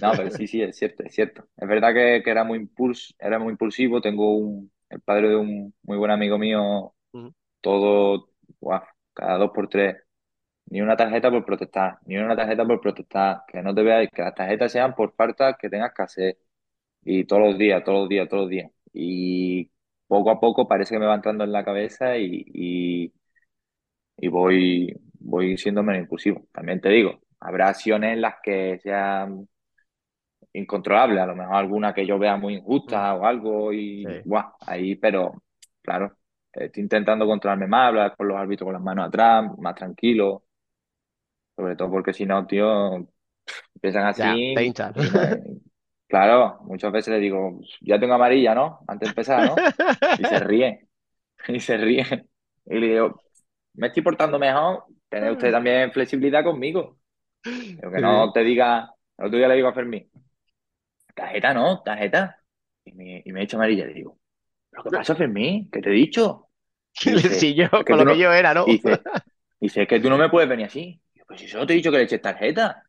No, pero sí, sí, es cierto, es cierto. Es verdad que, que era muy impuls, era muy impulsivo. Tengo un, el padre de un muy buen amigo mío, todo, guau, cada dos por tres. Ni una tarjeta por protestar, ni una tarjeta por protestar. Que no te veáis, que las tarjetas sean por falta que tengas que hacer. Y todos los días, todos los días, todos los días. Y poco a poco parece que me va entrando en la cabeza y, y, y voy, voy siendo menos impulsivo. También te digo, habrá acciones en las que sean incontrolables, a lo mejor alguna que yo vea muy Mm, injusta o algo y Sí. guau, ahí, pero claro, estoy intentando controlarme más, hablar con los árbitros con las manos atrás, más tranquilo, sobre todo porque si no, tío, empiezan Ya, así te claro, muchas veces le digo, ya tengo amarilla, ¿no? Antes de empezar, ¿no? Y se ríe, y se ríe. Y le digo, me estoy portando mejor, tener usted también flexibilidad conmigo. Digo, que Sí. no te diga, el otro día le digo a Fermín, tarjeta no, tarjeta. Y me, y me echa amarilla, le digo, ¿pero qué pasa, Fermín? ¿Qué te he dicho? Y dice, Si yo, "Es que con lo que no-". yo era, ¿no? Y dice, dice, es que tú no me puedes venir así. Si solo te he dicho que le eches tarjeta.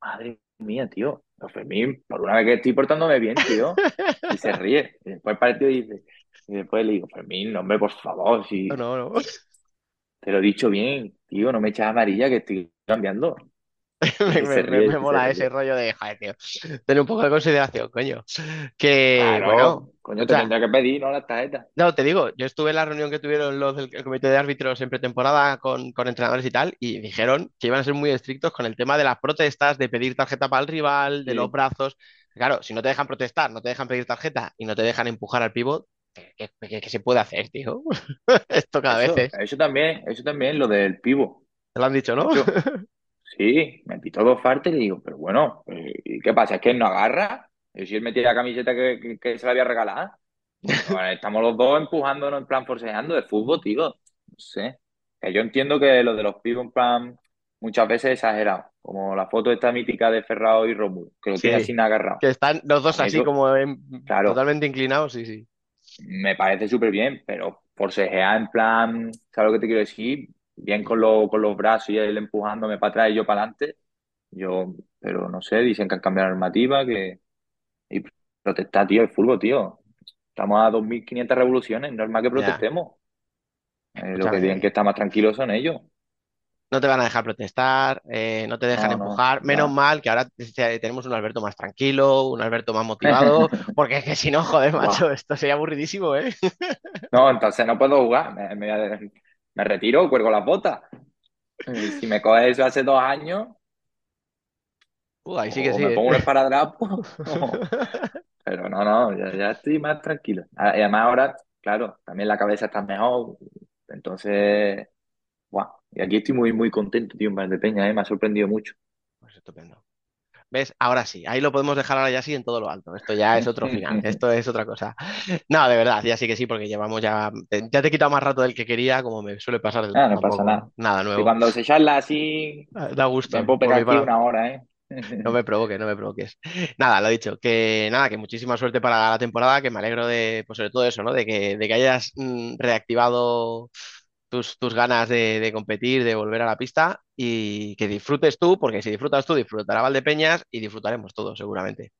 Madre mía, tío. Fermín, por una vez que estoy portándome bien, tío. Y se ríe. Y después el partido dice, y después le digo, Fermín, no, hombre, por favor, si No, no, no. te lo he dicho bien, tío, no me echas amarilla que estoy cambiando. Me, ríe, mola se ese rollo de, joder, tío, tener un poco de consideración, coño. Que, Claro, bueno, coño, o te sea, tendrá que pedir, ¿no? Las tarjetas. no, te digo, yo estuve en la reunión que tuvieron los del el comité de árbitros en pretemporada con, con entrenadores y tal, y dijeron que iban a ser muy estrictos con el tema de las protestas, de pedir tarjeta para el rival, de los brazos. Claro, si no te dejan protestar, no te dejan pedir tarjeta y no te dejan empujar al pívot, ¿qué, se puede hacer, tío? Esto cada Eso, vez es. eso también, eso también, lo del pivo. Te lo han dicho, ¿no? Yo- sí, me pitó dos fartes y digo, pero bueno, eh, ¿y qué pasa? ¿Es que él no agarra? Y si él metía la camiseta que, que- que se la había regalado. Bueno, estamos los dos empujándonos en plan forcejeando de fútbol, tío. No sé. Que yo entiendo que lo de los pibos en plan muchas veces es exagerado. Como la foto esta mítica de Ferrao y Romulo, que lo tiene Sí. así agarrado. Que están los dos así Eso- como en- Claro. totalmente inclinados, sí, sí. Me parece súper bien, pero forcejear en plan, ¿sabes lo que te quiero decir? Bien con, lo- con los brazos y él empujándome para atrás y yo para adelante. Yo, pero no sé, dicen que han cambiado la normativa, que... Y protestar, tío, el fútbol, tío. Estamos a 2.500 revoluciones, normal que protestemos. Eh, lo que tienen que estar más tranquilos son ellos. No te van a dejar protestar, eh, no te dejan No, no, empujar. Menos no. mal que ahora te- tenemos un Alberto más tranquilo, un Alberto más motivado, porque es que si no, joder, macho, esto sería aburridísimo, ¿eh? No, entonces no puedo jugar. Me, me- me retiro, cuelgo las botas. Y si me coges eso hace dos años, Uh, ahí sí que o sí, me ¿eh? pongo un esparadrapo. Pero no, no, ya, ya estoy más tranquilo. Ah, Y además ahora, claro, también la cabeza está mejor. Entonces, guau. Y aquí estoy muy, muy contento, tío, en Valdepeña, ¿eh? Me ha sorprendido mucho. Pues estupendo. ¿Ves? Ahora sí, ahí lo podemos dejar ahora ya sí en todo lo alto. Esto ya es otro final, esto es otra cosa. No, de verdad, ya sí que sí, porque llevamos ya. Ya te he quitado más rato del que quería, como me suele pasar. Ah, no pasa nada. Nada Y nuevo. cuando se charla así, Da gusto. me puedo pegar aquí una hora, ¿eh? No me provoques, no me provoques. Nada, lo dicho, que nada, que muchísima suerte para la temporada, que me alegro de, pues sobre todo eso, ¿no? De que, de que hayas mm, reactivado tus, tus ganas de, competir, de volver a la pista y que disfrutes tú, porque si disfrutas tú, disfrutará Valdepeñas y disfrutaremos todos, seguramente.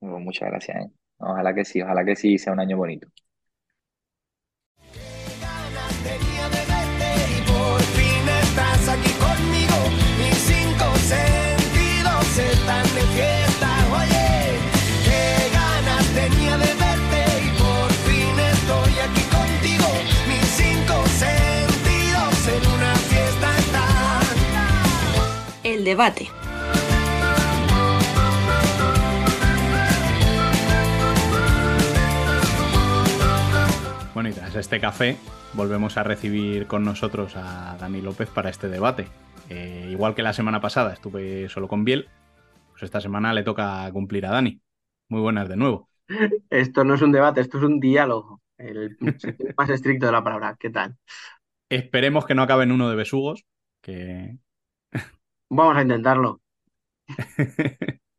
Bueno, muchas gracias, ¿eh? Ojalá que sí, ojalá que sí sea un año bonito. Debate. Bueno, y tras este café, volvemos a recibir con nosotros a Dani López para este debate. Eh, igual que la semana pasada estuve solo con Biel, pues esta semana le toca cumplir a Dani. Muy buenas de nuevo. Esto no es un debate, esto es un diálogo. El más estricto de la palabra. ¿Qué tal? Esperemos que no acabe en uno de besugos, que Vamos a intentarlo.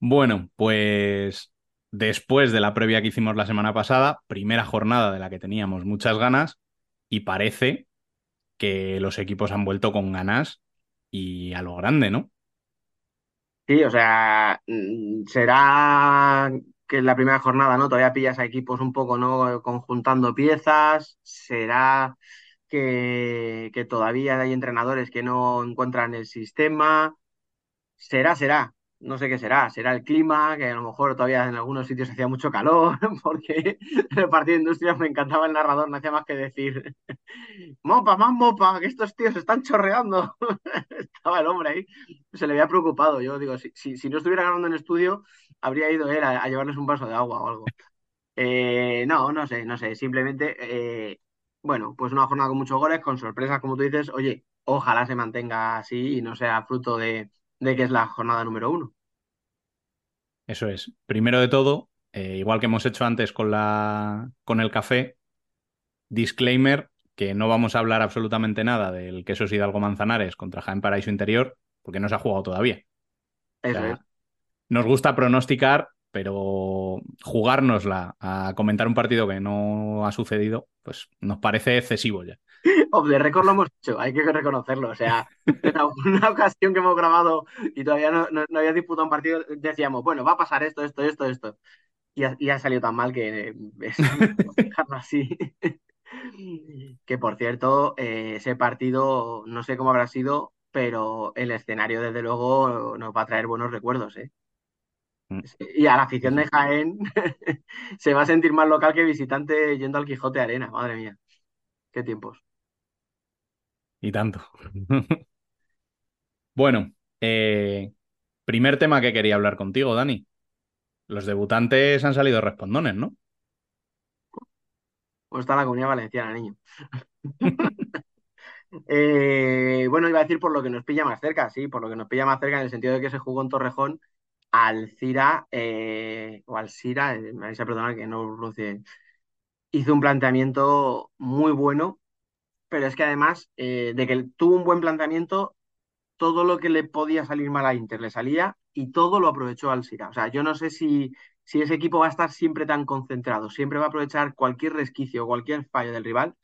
Bueno, pues después de la previa que hicimos la semana pasada, primera jornada de la que teníamos muchas ganas y parece que los equipos han vuelto con ganas y a lo grande, ¿no? Sí, o sea, mm, será que en la primera jornada, ¿no? Todavía pillas a equipos un poco, ¿no? Conjuntando piezas. Será que, todavía hay entrenadores que no encuentran el sistema. Será, será. No sé qué será. Será el clima, que a lo mejor todavía en algunos sitios hacía mucho calor, porque el partido de Industrias me encantaba el narrador, no hacía más que decir, mopa, más mopa, que estos tíos están chorreando. Estaba el hombre ahí, se le había preocupado. Yo digo, si, si, si no estuviera grabando en estudio, habría ido él a, a llevarles un vaso de agua o algo. Eh, no, no sé, no sé. Simplemente, eh, bueno, pues una jornada con muchos goles, con sorpresas, como tú dices. Oye, ojalá se mantenga así y no sea fruto de, de que es la jornada número uno. Eso es. Primero de todo, eh, igual que hemos hecho antes con la, con el café, disclaimer que no vamos a hablar absolutamente nada del queso Hidalgo Manzanares contra Jaén Paraíso Interior, porque no se ha jugado todavía. O Eso sea, es. nos gusta pronosticar, pero jugárnosla a comentar un partido que no ha sucedido, pues nos parece excesivo ya. Off the record lo hemos hecho, hay que reconocerlo. O sea, en alguna ocasión que hemos grabado y todavía no, no, no había disputado un partido, decíamos, bueno, va a pasar esto, esto, esto, esto. Y ha, y ha salido tan mal que eh, es dejarlo así. Que por cierto, eh, ese partido no sé cómo habrá sido, pero el escenario desde luego nos va a traer buenos recuerdos, ¿eh? Mm. Y a la afición de Jaén se va a sentir más local que visitante yendo al Quijote Arena, madre mía. Qué tiempos. Y tanto. bueno, eh, primer tema que quería hablar contigo, Dani. Los debutantes han salido respondones, ¿no? ¿Cómo está la comunidad valenciana, niño? Eh, bueno, iba a decir por lo que nos pilla más cerca, sí, por lo que nos pilla más cerca en el sentido de que se jugó en Torrejón Alcira, eh, o Alcira, eh, me vais a perdonar que no pronuncie, hizo un planteamiento muy bueno, pero es que además eh, de que tuvo un buen planteamiento, todo lo que le podía salir mal a Inter le salía y todo lo aprovechó Alcira. O sea, yo no sé si, si ese equipo va a estar siempre tan concentrado, siempre va a aprovechar cualquier resquicio, cualquier fallo del rival,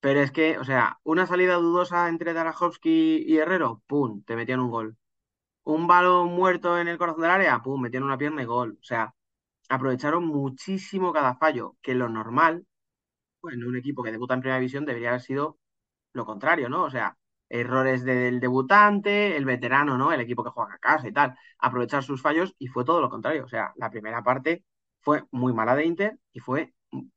pero es que, o sea, una salida dudosa entre Darajowski y Herrero, ¡pum!, te metían un gol. Un balón muerto en el corazón del área, ¡pum!, metían una pierna y gol. O sea, aprovecharon muchísimo cada fallo, que lo normal, pues en un equipo que debuta en primera división debería haber sido lo contrario, ¿no? O sea, errores del debutante, el veterano, ¿no? El equipo que juega a casa y tal, aprovechar sus fallos y fue todo lo contrario. O sea, la primera parte fue muy mala de Inter y fue,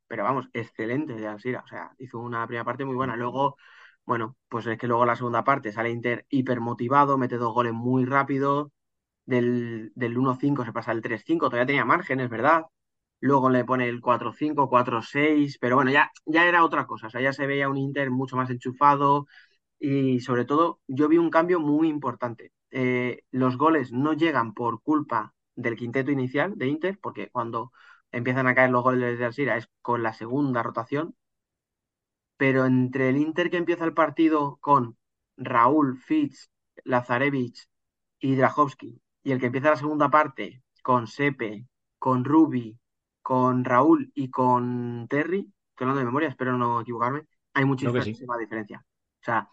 pero vamos, excelente de Alcira. O sea, hizo una primera parte muy buena. Luego, bueno, pues es que luego la segunda parte sale Inter hipermotivado, mete dos goles muy rápido. Del, del 1-5 se pasa al 3-5, todavía tenía margen, es verdad. Luego le pone el 4-5, 4-6, pero bueno, ya, ya era otra cosa. O sea, ya se veía un Inter mucho más enchufado, y sobre todo yo vi un cambio muy importante. Eh, los goles no llegan por culpa del quinteto inicial de Inter, porque cuando empiezan a caer los goles de Alcira es con la segunda rotación, pero entre el Inter que empieza el partido con Raúl, Fitz, Lazarevich y Drahovski, y el que empieza la segunda parte con Sepe, con Rubi, con Raúl y con Terry, estoy hablando de memoria, espero no equivocarme, hay muchísima sí. diferencia. O sea,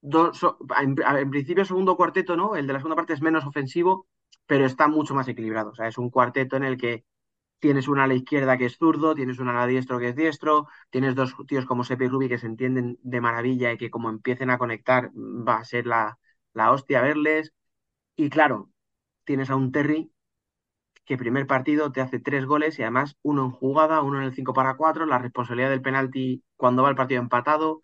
dos, so- en, en principio segundo cuarteto, ¿no? El de la segunda parte es menos ofensivo, pero está mucho más equilibrado. O sea, es un cuarteto en el que tienes una a la izquierda que es zurdo, tienes una a la diestro que es diestro, tienes dos tíos como Sepe y Rubi que se entienden de maravilla y que como empiecen a conectar va a ser la, la hostia verles. Y claro, tienes a un Terry que primer partido te hace tres goles y además uno en jugada, uno en el 5 para 4, la responsabilidad del penalti cuando va el partido empatado.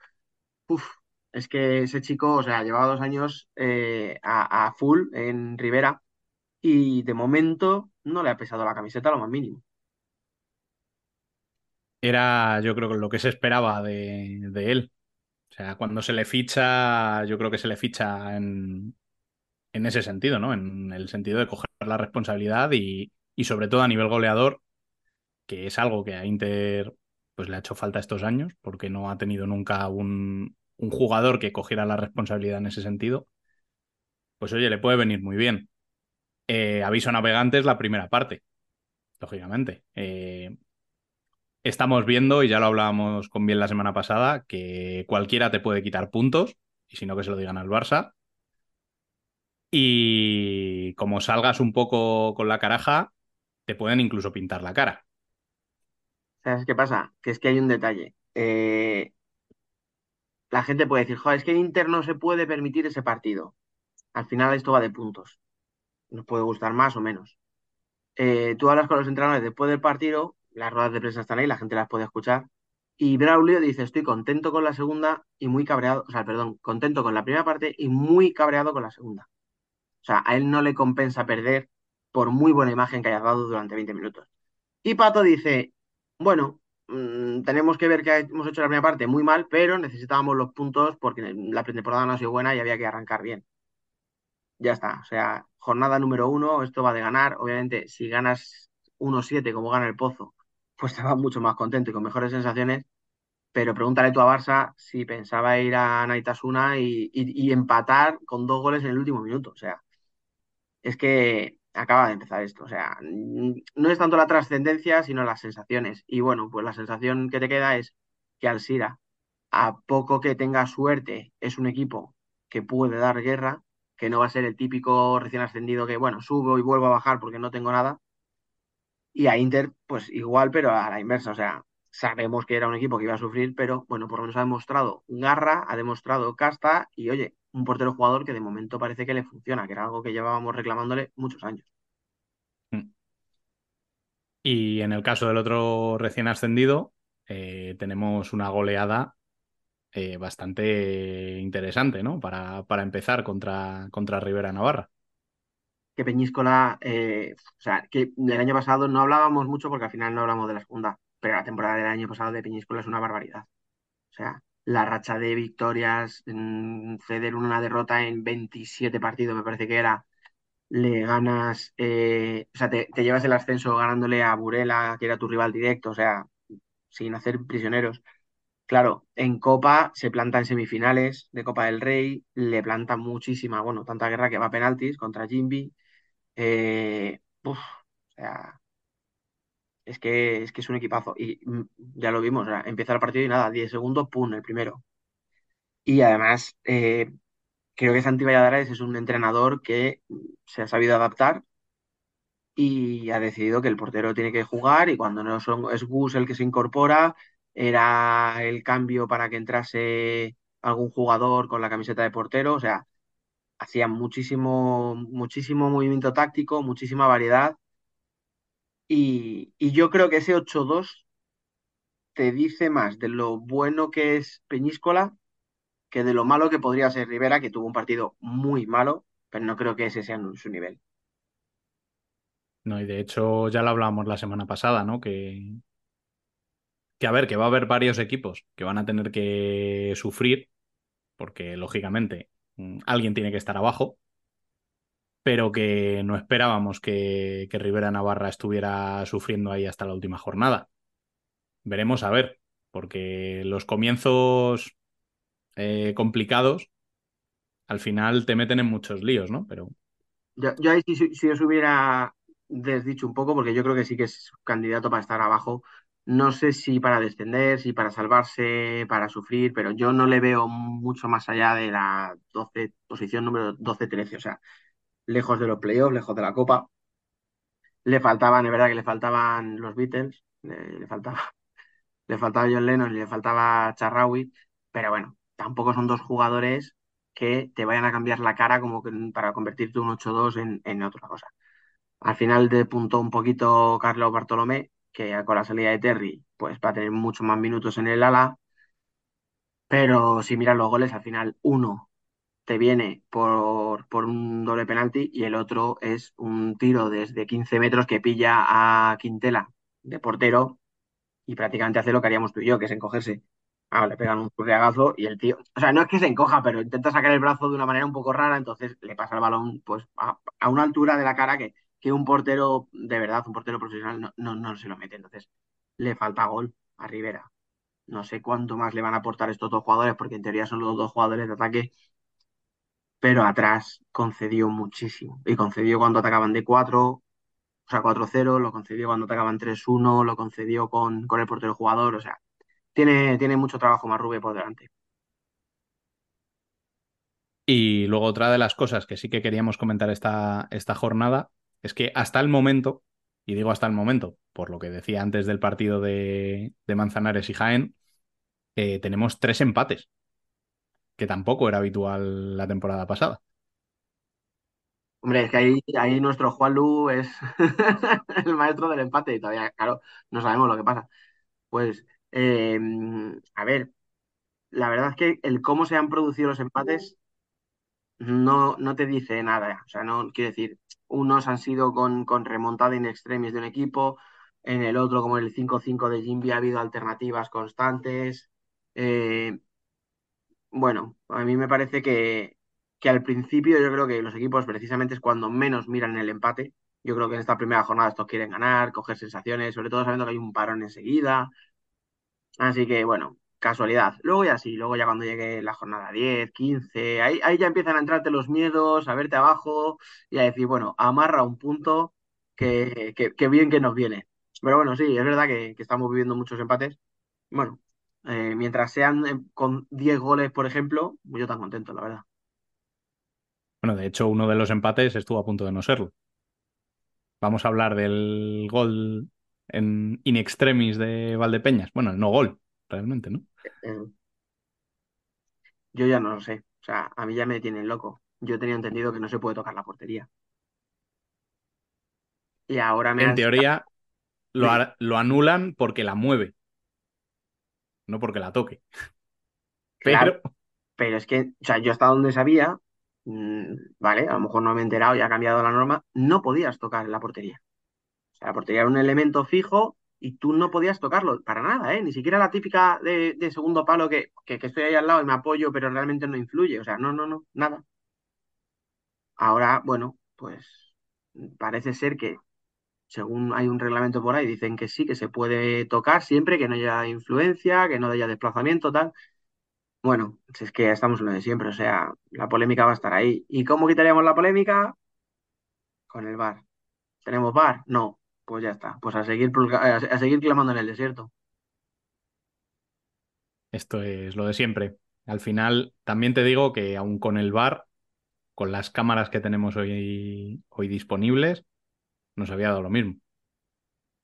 Uf, es que ese chico, o sea, llevaba dos años eh, a, a full en Rivera y de momento no le ha pesado la camiseta lo más mínimo. Era, yo creo, lo que se esperaba de, de él. O sea, cuando se le ficha, yo creo que se le ficha en, en ese sentido, ¿no? En el sentido de coger la responsabilidad y, y sobre todo a nivel goleador, que es algo que a Inter pues le ha hecho falta estos años, porque no ha tenido nunca un, un jugador que cogiera la responsabilidad en ese sentido. Pues oye, le puede venir muy bien. Eh, aviso a navegantes la primera parte, lógicamente. Eh, estamos viendo, y ya lo hablábamos con bien la semana pasada, que cualquiera te puede quitar puntos, y si no que se lo digan al Barça. Y como salgas un poco con la caraja, te pueden incluso pintar la cara. ¿Sabes qué pasa? Que es que hay un detalle. Eh, la gente puede decir, joder, es que Inter no se puede permitir ese partido. Al final esto va de puntos. Nos puede gustar más o menos. Eh, tú hablas con los entrenadores después del partido, las ruedas de prensa están ahí, la gente las puede escuchar. Y Braulio dice, estoy contento con la segunda y muy cabreado, o sea, perdón, contento con la primera parte y muy cabreado con la segunda. O sea, a él no le compensa perder por muy buena imagen que haya dado durante 20 minutos. Y Pato dice, bueno, mmm, tenemos que ver que hemos hecho la primera parte muy mal, pero necesitábamos los puntos porque la pretemporada no ha sido buena y había que arrancar bien. Ya está, o sea, jornada número uno, esto va de ganar. Obviamente, si ganas 1-7 como gana el Pozo, pues vas mucho más contento y con mejores sensaciones. Pero pregúntale tú a Barça si pensaba ir a Naitasuna y, y, y empatar con dos goles en el último minuto. O sea, es que acaba de empezar esto. O sea, no es tanto la trascendencia, sino las sensaciones. Y bueno, pues la sensación que te queda es que Alcira, a poco que tenga suerte, es un equipo que puede dar guerra, que no va a ser el típico recién ascendido que, bueno, subo y vuelvo a bajar porque no tengo nada. Y a Inter, pues igual, pero a la inversa. O sea, sabemos que era un equipo que iba a sufrir, pero bueno, por lo menos ha demostrado garra, ha demostrado casta y oye, un portero jugador que de momento parece que le funciona, que era algo que llevábamos reclamándole muchos años. Y en el caso del otro recién ascendido, eh, tenemos una goleada eh, bastante interesante, ¿no? Para, para empezar contra, contra Rivera Navarra. Que Peñíscola, eh, o sea, que el año pasado no hablábamos mucho porque al final no hablamos de la segunda, pero la temporada del año pasado de Peñíscola es una barbaridad. O sea, la racha de victorias, ceder una derrota en 27 partidos, me parece que era, le ganas, eh, o sea, te llevas el ascenso ganándole a Burela, que era tu rival directo, o sea, sin hacer prisioneros. Claro, en Copa se planta en semifinales de Copa del Rey, le planta muchísima, bueno, tanta guerra que va a penaltis contra Jimby. Eh, o sea, es que, es que es un equipazo. Y mm, ya lo vimos, sea, empieza el partido y nada, 10 segundos, pum, el primero. Y además, eh, creo que Santi Valladares es un entrenador que se ha sabido adaptar y ha decidido que el portero tiene que jugar y cuando no son, es Gus el que se incorpora, era el cambio para que entrase algún jugador con la camiseta de portero, o sea, hacía muchísimo, muchísimo movimiento táctico, muchísima variedad y, y yo creo que ese 8-2 te dice más de lo bueno que es Peñíscola que de lo malo que podría ser Rivera, que tuvo un partido muy malo, pero no creo que ese sea su nivel. No, y de hecho ya lo hablábamos la semana pasada, ¿no? Que, que a ver, que va a haber varios equipos que van a tener que sufrir, porque lógicamente mm, alguien tiene que estar abajo, pero que no esperábamos que, que Rivera Navarra estuviera sufriendo ahí hasta la última jornada. Veremos a ver, porque los comienzos eh, complicados al final te meten en muchos líos, ¿no? Pero Yo, yo ahí si, si os hubiera desdicho un poco, porque yo creo que sí que es candidato para estar abajo. No sé si para descender, si para salvarse, para sufrir, pero yo no le veo mucho más allá de la 12, posición número 12-13, o sea, lejos de los playoffs, lejos de la Copa. Le faltaban, es verdad que le faltaban los Beatles, le, le faltaba, le faltaba John Lennon y le faltaba Charraui, pero bueno, tampoco son dos jugadores que te vayan a cambiar la cara como que para convertirte un 8-2 en, en otra cosa. Al final depuntó un poquito Carlos Bartolomé, que con la salida de Terry, pues va a tener mucho más minutos en el ala. Pero si miras los goles, al final uno te viene por, por un doble penalti y el otro es un tiro desde 15 metros que pilla a Quintela de portero y prácticamente hace lo que haríamos tú y yo, que es encogerse. Ah, le pegan un zurriagazo y el tío, o sea, no es que se encoja, pero intenta sacar el brazo de una manera un poco rara, entonces le pasa el balón pues a una altura de la cara que, que un portero, de verdad, un portero profesional no, no, no se lo mete. Entonces, le falta gol a Rivera. No sé cuánto más le van a aportar estos dos jugadores, porque en teoría son los dos jugadores de ataque, pero atrás concedió muchísimo. Y concedió cuando atacaban de 4, o sea, 4-0, lo concedió cuando atacaban 3-1, lo concedió con, con el portero jugador, o sea, tiene, tiene mucho trabajo más Rubio por delante. Y luego otra de las cosas que sí que queríamos comentar esta, esta jornada es que hasta el momento, y digo hasta el momento, por lo que decía antes del partido de, Manzanares y Jaén, eh, tenemos tres empates, que tampoco era habitual la temporada pasada. Hombre, es que ahí, nuestro Juanlu es el maestro del empate y todavía, claro, no sabemos lo que pasa. Pues, eh, a ver, la verdad es que el cómo se han producido los empates no, no te dice nada. O sea, no quiero decir, unos han sido con, con remontada in extremis de un equipo, en el otro, como el 5-5 de Jimby, ha habido alternativas constantes. Eh, bueno, a mí me parece que, que al principio yo creo que los equipos precisamente es cuando menos miran el empate. Yo creo que en esta primera jornada estos quieren ganar, coger sensaciones, sobre todo sabiendo que hay un parón enseguida. Así que bueno, casualidad. Luego ya sí, luego ya cuando llegue la jornada 10, 15, ahí, ahí ya empiezan a entrarte los miedos, a verte abajo y a decir, bueno, amarra un punto que, que, que bien que nos viene. Pero bueno, sí, es verdad que, estamos viviendo muchos empates. Bueno, eh, mientras sean eh, con 10 goles, por ejemplo, yo tan contento, la verdad. Bueno, de hecho, uno de los empates estuvo a punto de no serlo. Vamos a hablar del gol en in extremis de Valdepeñas. Bueno, no gol, realmente, ¿no? Eh, yo ya no lo sé. O sea, a mí ya me tienen loco. Yo tenía entendido que no se puede tocar la portería. Y ahora me En teoría lo, a- lo anulan porque la mueve, no porque la toque. Claro, Pero pero es que, o sea, yo hasta donde sabía, mm, vale, a lo mejor no me he enterado y ha cambiado la norma, no podías tocar la portería. O sea, la portería era un elemento fijo y tú no podías tocarlo para nada, ¿eh? Ni siquiera la típica de, de segundo palo que, que, estoy ahí al lado y me apoyo, pero realmente no influye. O sea, no, no, no, nada. Ahora, bueno, pues parece ser que según hay un reglamento por ahí, dicen que sí, que se puede tocar siempre, que no haya influencia, que no haya desplazamiento, tal. Bueno, si es que estamos en lo de siempre, o sea, la polémica va a estar ahí. ¿Y cómo quitaríamos la polémica? Con el VAR. ¿Tenemos VAR? No. Pues ya está. Pues a seguir, a a seguir clamando en el desierto. Esto es lo de siempre. Al final, también te digo que aun con el VAR, con las cámaras que tenemos hoy, hoy disponibles, nos había dado lo mismo.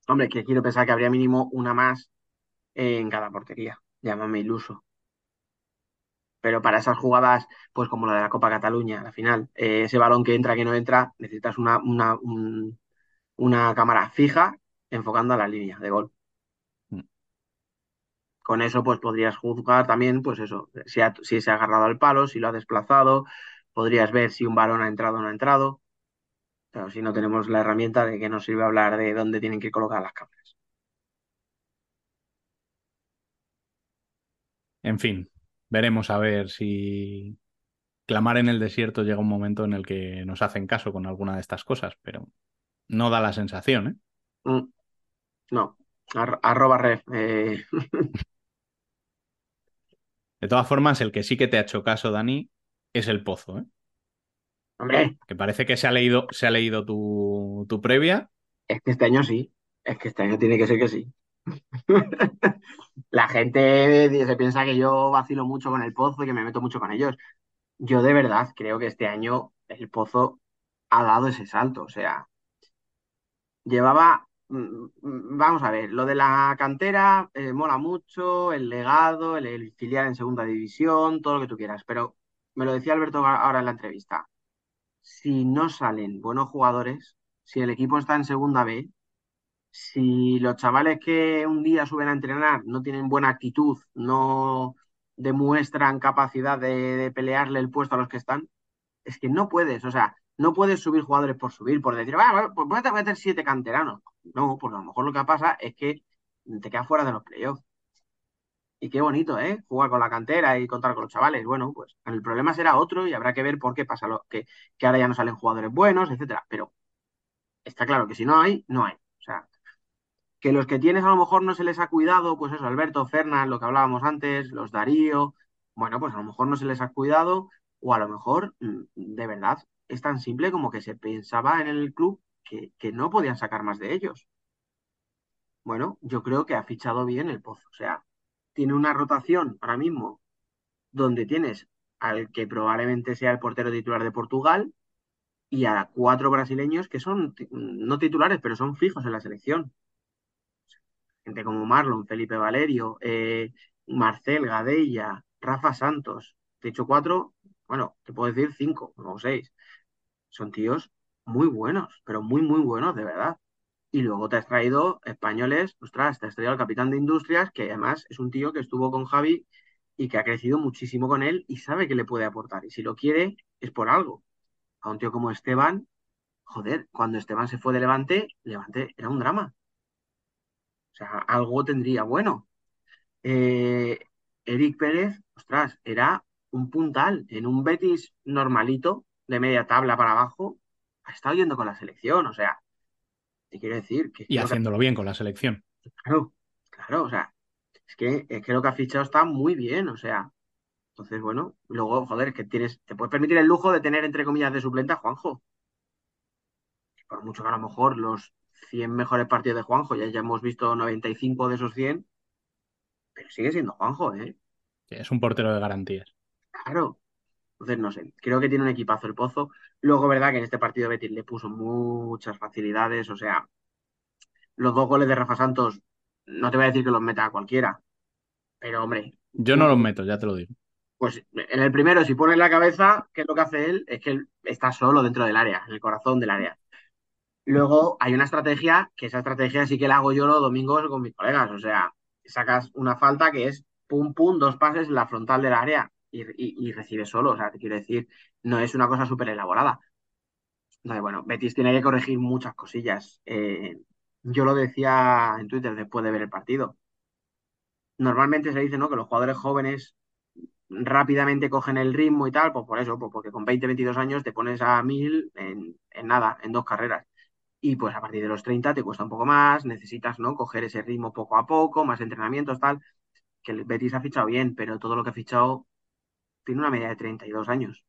Hombre, que quiero pensar que habría mínimo una más en cada portería. Llámame iluso. Pero para esas jugadas, pues como la de la Copa Cataluña, al final, eh, ese balón que entra, que no entra, necesitas una, una, un- una cámara fija enfocando a la línea de gol. Mm. Con eso, pues podrías juzgar también, pues eso, si, ha- si se ha agarrado al palo, si lo ha desplazado, podrías ver si un balón ha entrado o no ha entrado. Pero si no tenemos la herramienta de que nos sirve hablar de dónde tienen que colocar las cámaras. En fin, veremos a ver si clamar en el desierto llega un momento en el que nos hacen caso con alguna de estas cosas, pero no da la sensación, ¿eh? Mm, No, Ar- arroba ref. eh, De todas formas, el que sí que te ha hecho caso, Dani, es el Pozo, ¿eh? hombre, Que parece que se ha leído, se ha leído tu, tu previa. es que este año sí. Es que este año tiene que ser que sí. La gente se piensa que yo vacilo mucho con el Pozo y que me meto mucho con ellos. Yo de verdad creo que este año el Pozo ha dado ese salto. O sea, llevaba, mm, mm, vamos a ver, lo de la cantera eh, mola mucho, el legado, el, filial en segunda división, todo lo que tú quieras. Pero me lo decía Alberto ahora en la entrevista. Si no salen buenos jugadores, si el equipo está en segunda B, si los chavales que un día suben a entrenar no tienen buena actitud, no demuestran capacidad de, de pelearle el puesto a los que están, es que no puedes, o sea, no puedes subir jugadores por subir, por decir, "Ah, pues voy a meter siete canteranos. No, pues a lo mejor lo que pasa es que te quedas fuera de los playoffs. Y qué bonito, ¿eh? Jugar con la cantera y contar con los chavales. Bueno, pues el problema será otro y habrá que ver por qué pasa lo que, que ahora ya no salen jugadores buenos, etcétera. Pero está claro que si no hay, no hay. O sea, que los que tienes a lo mejor no se les ha cuidado, pues eso, Alberto, Fernan, lo que hablábamos antes, los Darío, bueno, pues a lo mejor no se les ha cuidado, o a lo mejor, mm, de verdad, es tan simple como que se pensaba en el club que, que no podían sacar más de ellos. Bueno, yo creo que ha fichado bien el Pozo, o sea, tiene una rotación ahora mismo donde tienes al que probablemente sea el portero titular de Portugal y a cuatro brasileños que son no titulares, pero son fijos en la selección gente como Marlon, Felipe Valerio, eh, Marcel, Gadella, Rafa Santos. Te he dicho cuatro, bueno, te puedo decir cinco o seis. Son tíos muy buenos, pero muy, muy buenos, de verdad. Y luego te has traído españoles, ostras, te has traído al capitán de Industrias, que además es un tío que estuvo con Javi y que ha crecido muchísimo con él y sabe que le puede aportar. Y si lo quiere, es por algo. A un tío como Esteban, joder, cuando Esteban se fue de Levante, Levante era un drama. O sea, algo tendría bueno. Eh, Eric Pérez, ostras, era un puntal en un Betis normalito, de media tabla para abajo, ha estado yendo con la selección, o sea, te quiero decir que, Y que- haciéndolo bien con la selección. claro, claro, o sea, es que, es que lo que ha fichado está muy bien, o sea, entonces, bueno, luego, joder, es que tienes, te puedes permitir el lujo de tener, entre comillas, de suplente a Juanjo. Por mucho que a lo mejor los 100 mejores partidos de Juanjo, ya, ya hemos visto 95 de esos 100, pero sigue siendo Juanjo, ¿eh? Es un portero de garantías. Claro. Entonces, no sé, creo que tiene un equipazo el Pozo. Luego, verdad que en este partido Betis le puso muchas facilidades, o sea, los dos goles de Rafa Santos, no te voy a decir que los meta a cualquiera, pero hombre, Yo no los meto, ya te lo digo. pues en el primero, si pones la cabeza, ¿qué es lo que hace él? Es que él está solo dentro del área, en el corazón del área. Luego hay una estrategia, que esa estrategia sí que la hago yo los domingos con mis colegas, o sea, sacas una falta que es pum pum, dos pases en la frontal del área y, recibes solo, o sea, te quiero decir, no es una cosa súper elaborada. Entonces, bueno, Betis tiene que corregir muchas cosillas. Eh, yo lo decía en Twitter después de ver el partido. Normalmente se dice, ¿no? Que los jugadores jóvenes rápidamente cogen el ritmo y tal, pues por eso, pues porque con 20, 22 años te pones a mil en, en nada, en dos carreras. Y pues a partir de los 30 te cuesta un poco más, necesitas, ¿no? Coger ese ritmo poco a poco, más entrenamientos, tal. Que Betis ha fichado bien, pero todo lo que ha fichado tiene una media de 32 años.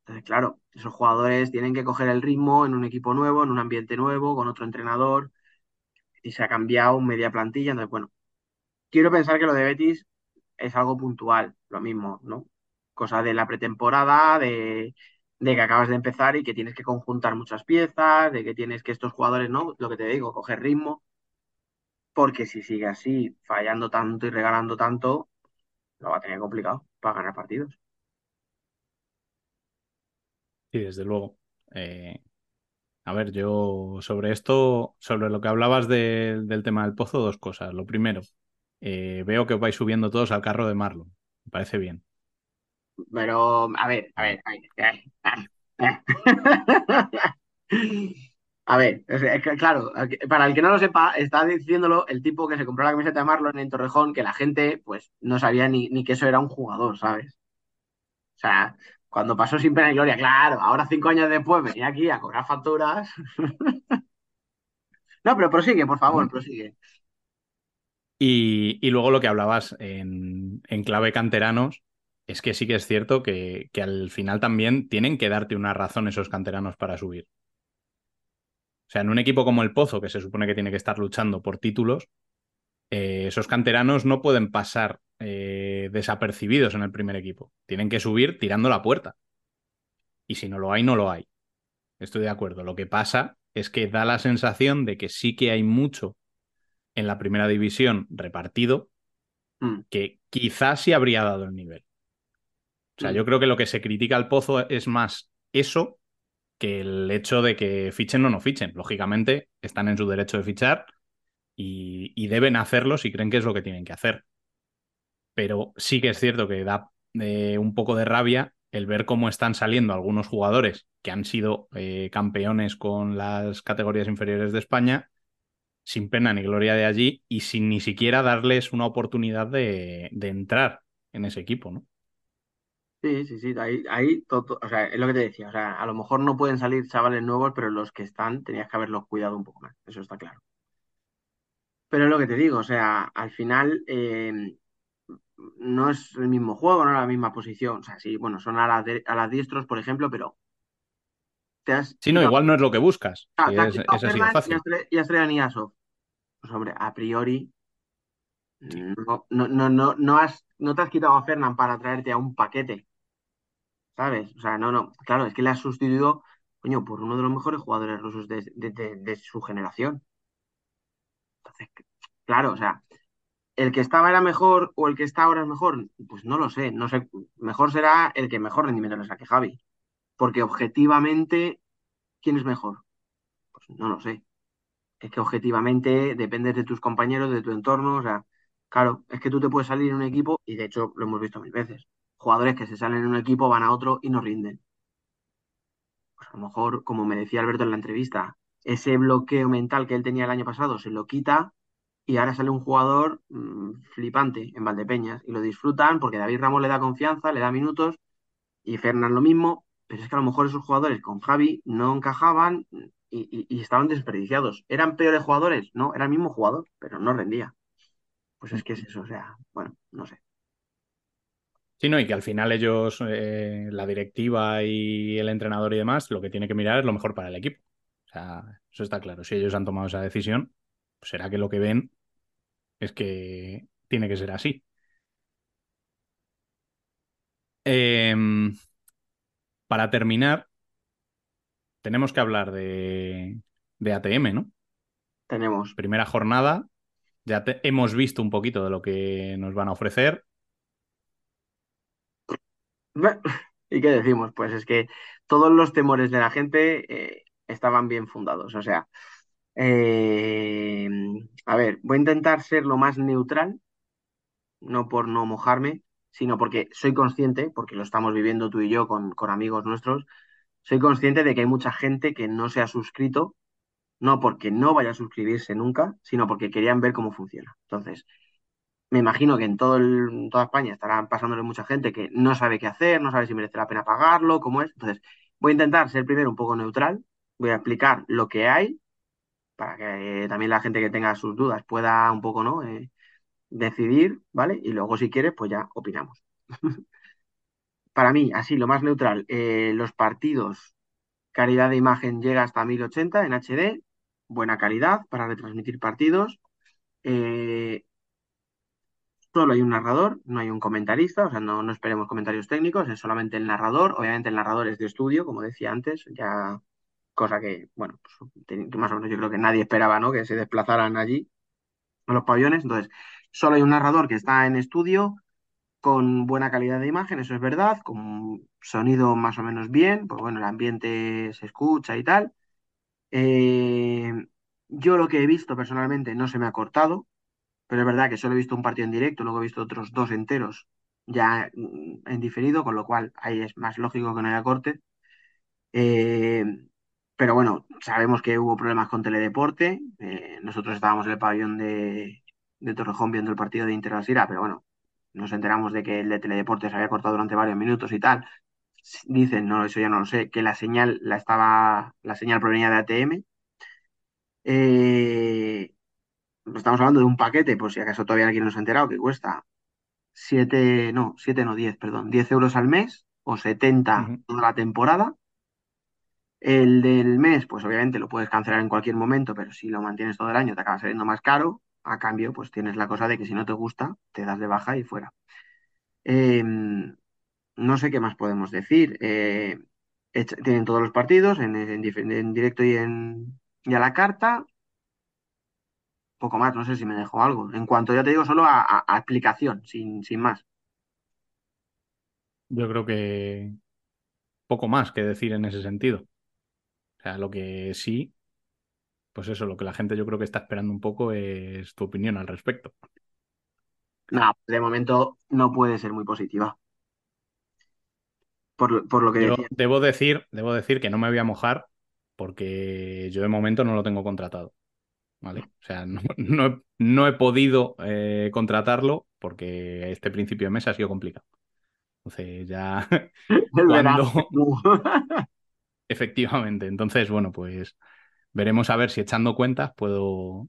Entonces, claro, esos jugadores tienen que coger el ritmo en un equipo nuevo, en un ambiente nuevo, con otro entrenador, y se ha cambiado media plantilla. Entonces, bueno, quiero pensar que lo de Betis es algo puntual, lo mismo, ¿no? Cosa de la pretemporada, de, que acabas de empezar y que tienes que conjuntar muchas piezas, de que tienes que estos jugadores, ¿no? Lo que te digo, coger ritmo, porque si sigue así, fallando tanto y regalando tanto, lo va a tener complicado para ganar partidos. Sí, desde luego. Eh, a ver, yo sobre esto, sobre lo que hablabas de- del tema del pozo, dos cosas. Lo primero, eh, veo que os vais subiendo todos al carro de Marlon. Me parece bien. Pero, a ver, a ver, a ver, a ver, a ver. A ver, es es que, claro, para el que no lo sepa, está diciéndolo el tipo que se compró la camiseta de Marlon en Torrejón, que la gente, pues, no sabía ni, ni que eso era un jugador, ¿sabes? O sea, cuando pasó sin pena y gloria, claro, ahora cinco años después venía aquí a cobrar facturas. No, pero prosigue, por favor, prosigue. Y, y luego lo que hablabas en, en clave canteranos, es que sí que es cierto que, que al final también tienen que darte una razón esos canteranos para subir. O sea, en un equipo como el Pozo, que se supone que tiene que estar luchando por títulos, eh, esos canteranos no pueden pasar eh, desapercibidos en el primer equipo. Tienen que subir tirando la puerta. Y si no lo hay, no lo hay. Estoy de acuerdo. Lo que pasa es que da la sensación de que sí que hay mucho en la primera división repartido Mm, que quizás sí habría dado el nivel. O sea, Mm. yo creo que lo que se critica al Pozo es más eso que el hecho de que fichen o no fichen. Lógicamente, están en su derecho de fichar y, y deben hacerlo si creen que es lo que tienen que hacer. Pero sí que es cierto que da eh, un poco de rabia el ver cómo están saliendo algunos jugadores que han sido eh, campeones con las categorías inferiores de España sin pena ni gloria de allí y sin ni siquiera darles una oportunidad de, de entrar en ese equipo, ¿no? Sí, sí, sí, ahí, ahí todo, o sea, es lo que te decía, o sea, a lo mejor no pueden salir chavales nuevos, pero los que están tenías que haberlos cuidado un poco más, eso está claro. Pero es lo que te digo, o sea, al final eh, no es el mismo juego, no es la misma posición, o sea, sí, bueno, son a las, de- a las diestros, por ejemplo, pero te has Sí, no, igual no es lo que buscas. ah, has es, es así y fácil. y. Pues hombre, a priori no, no, no, no, no has, no te has quitado a Fernan para traerte a un paquete. ¿Sabes? O sea, no, no, claro, es que le has sustituido, coño, por uno de los mejores jugadores rusos de- de su generación. Entonces, claro, o sea, ¿el que estaba era mejor o el que está ahora es mejor? Pues no lo sé, no sé, mejor será el que mejor rendimiento le saque Javi, porque objetivamente, ¿quién es mejor? Pues no lo sé. Es que objetivamente dependes de tus compañeros, de tu entorno, o sea, claro, es que tú te puedes salir en un equipo, y de hecho lo hemos visto mil veces, jugadores que se salen en un equipo, van a otro y no rinden. pues a lo mejor, como me decía Alberto en la entrevista, ese bloqueo mental que él tenía el año pasado se lo quita y ahora sale un jugador mmm, flipante en Valdepeñas y lo disfrutan porque David Ramos le da confianza, le da minutos y Fernán lo mismo, pero es que a lo mejor esos jugadores con Javi no encajaban y, y, y estaban desperdiciados. ¿Eran peores jugadores? No, era el mismo jugador, pero no rendía. Pues es que es eso, o sea, bueno, no sé. Sí, no, y que al final ellos, eh, la directiva y el entrenador y demás, lo que tiene que mirar es lo mejor para el equipo. O sea, eso está claro. Si ellos han tomado esa decisión, pues será que lo que ven es que tiene que ser así. Em, para terminar, tenemos que hablar de, de ATM, ¿no? Tenemos. Primera jornada, ya te- hemos visto un poquito de lo que nos van a ofrecer. ¿Y qué decimos? Pues es que todos los temores de la gente eh, estaban bien fundados. O sea, eh, a ver, voy a intentar ser lo más neutral, no por no mojarme, sino porque soy consciente, porque lo estamos viviendo tú y yo con, con amigos nuestros, soy consciente de que hay mucha gente que no se ha suscrito No porque no vaya a suscribirse nunca, sino porque querían ver cómo funciona. Entonces, me imagino que en todo toda España estarán pasándole mucha gente que no sabe qué hacer, no sabe si merece la pena pagarlo, cómo es. Entonces, voy a intentar ser primero un poco neutral, voy a explicar lo que hay para que también la gente que tenga sus dudas pueda un poco, ¿no? Eh, decidir, ¿vale? Y luego, si quieres, pues ya opinamos. Para mí, así, lo más neutral, eh, los partidos, calidad de imagen llega hasta 1080 en HD, buena calidad para retransmitir partidos. Eh, solo hay un narrador, no hay un comentarista, o sea, no, no esperemos comentarios técnicos, es solamente el narrador. Obviamente el narrador es de estudio, como decía antes, ya cosa que, bueno, pues, más o menos yo creo que nadie esperaba, ¿no? Que se desplazaran allí a los pabellones. Entonces, solo hay un narrador que está en estudio con buena calidad de imagen, eso es verdad, con sonido más o menos bien, pues bueno, el ambiente se escucha y tal. Eh, yo lo que he visto personalmente no se me ha cortado, pero es verdad que solo he visto un partido en directo, luego he visto otros dos enteros ya mm, en diferido, con lo cual ahí es más lógico que no haya corte. Eh, pero bueno, sabemos que hubo problemas con Teledeporte. eh, nosotros estábamos en el pabellón de, Torrejón viendo el partido de Inter pero bueno, nos enteramos de que el de Teledeporte se había cortado durante varios minutos y tal. Dicen, no, eso ya no lo sé, que la señal la estaba, la señal provenía de ATM. Eh, estamos hablando de un paquete, por si acaso todavía alguien no se ha enterado, que cuesta 7, no, 7 no, 10, perdón, 10 euros al mes o 70 Ujú. toda la temporada. El del mes, pues obviamente lo puedes cancelar en cualquier momento, pero si lo mantienes todo el año te acaba saliendo más caro. A cambio, pues tienes la cosa de que si no te gusta, te das de baja y fuera. Eh, no sé qué más podemos decir. Eh, tienen todos los partidos en, en directo y, en, y a la carta. Poco más, no sé si me dejo algo. En cuanto ya te digo, solo a, a- a aplicación, sin, sin más. Yo creo que poco más que decir en ese sentido. O sea, lo que sí, pues eso, lo que la gente yo creo que está esperando un poco es tu opinión al respecto. No, de momento no puede ser muy positiva. Por, por lo que Yo decía. debo decir, debo decir que no me voy a mojar porque yo de momento no lo tengo contratado. ¿Vale? O sea, no, no he, no he podido eh, contratarlo porque este principio de mes ha sido complicado. Entonces ya cuando efectivamente, entonces bueno, pues veremos a ver si echando cuentas puedo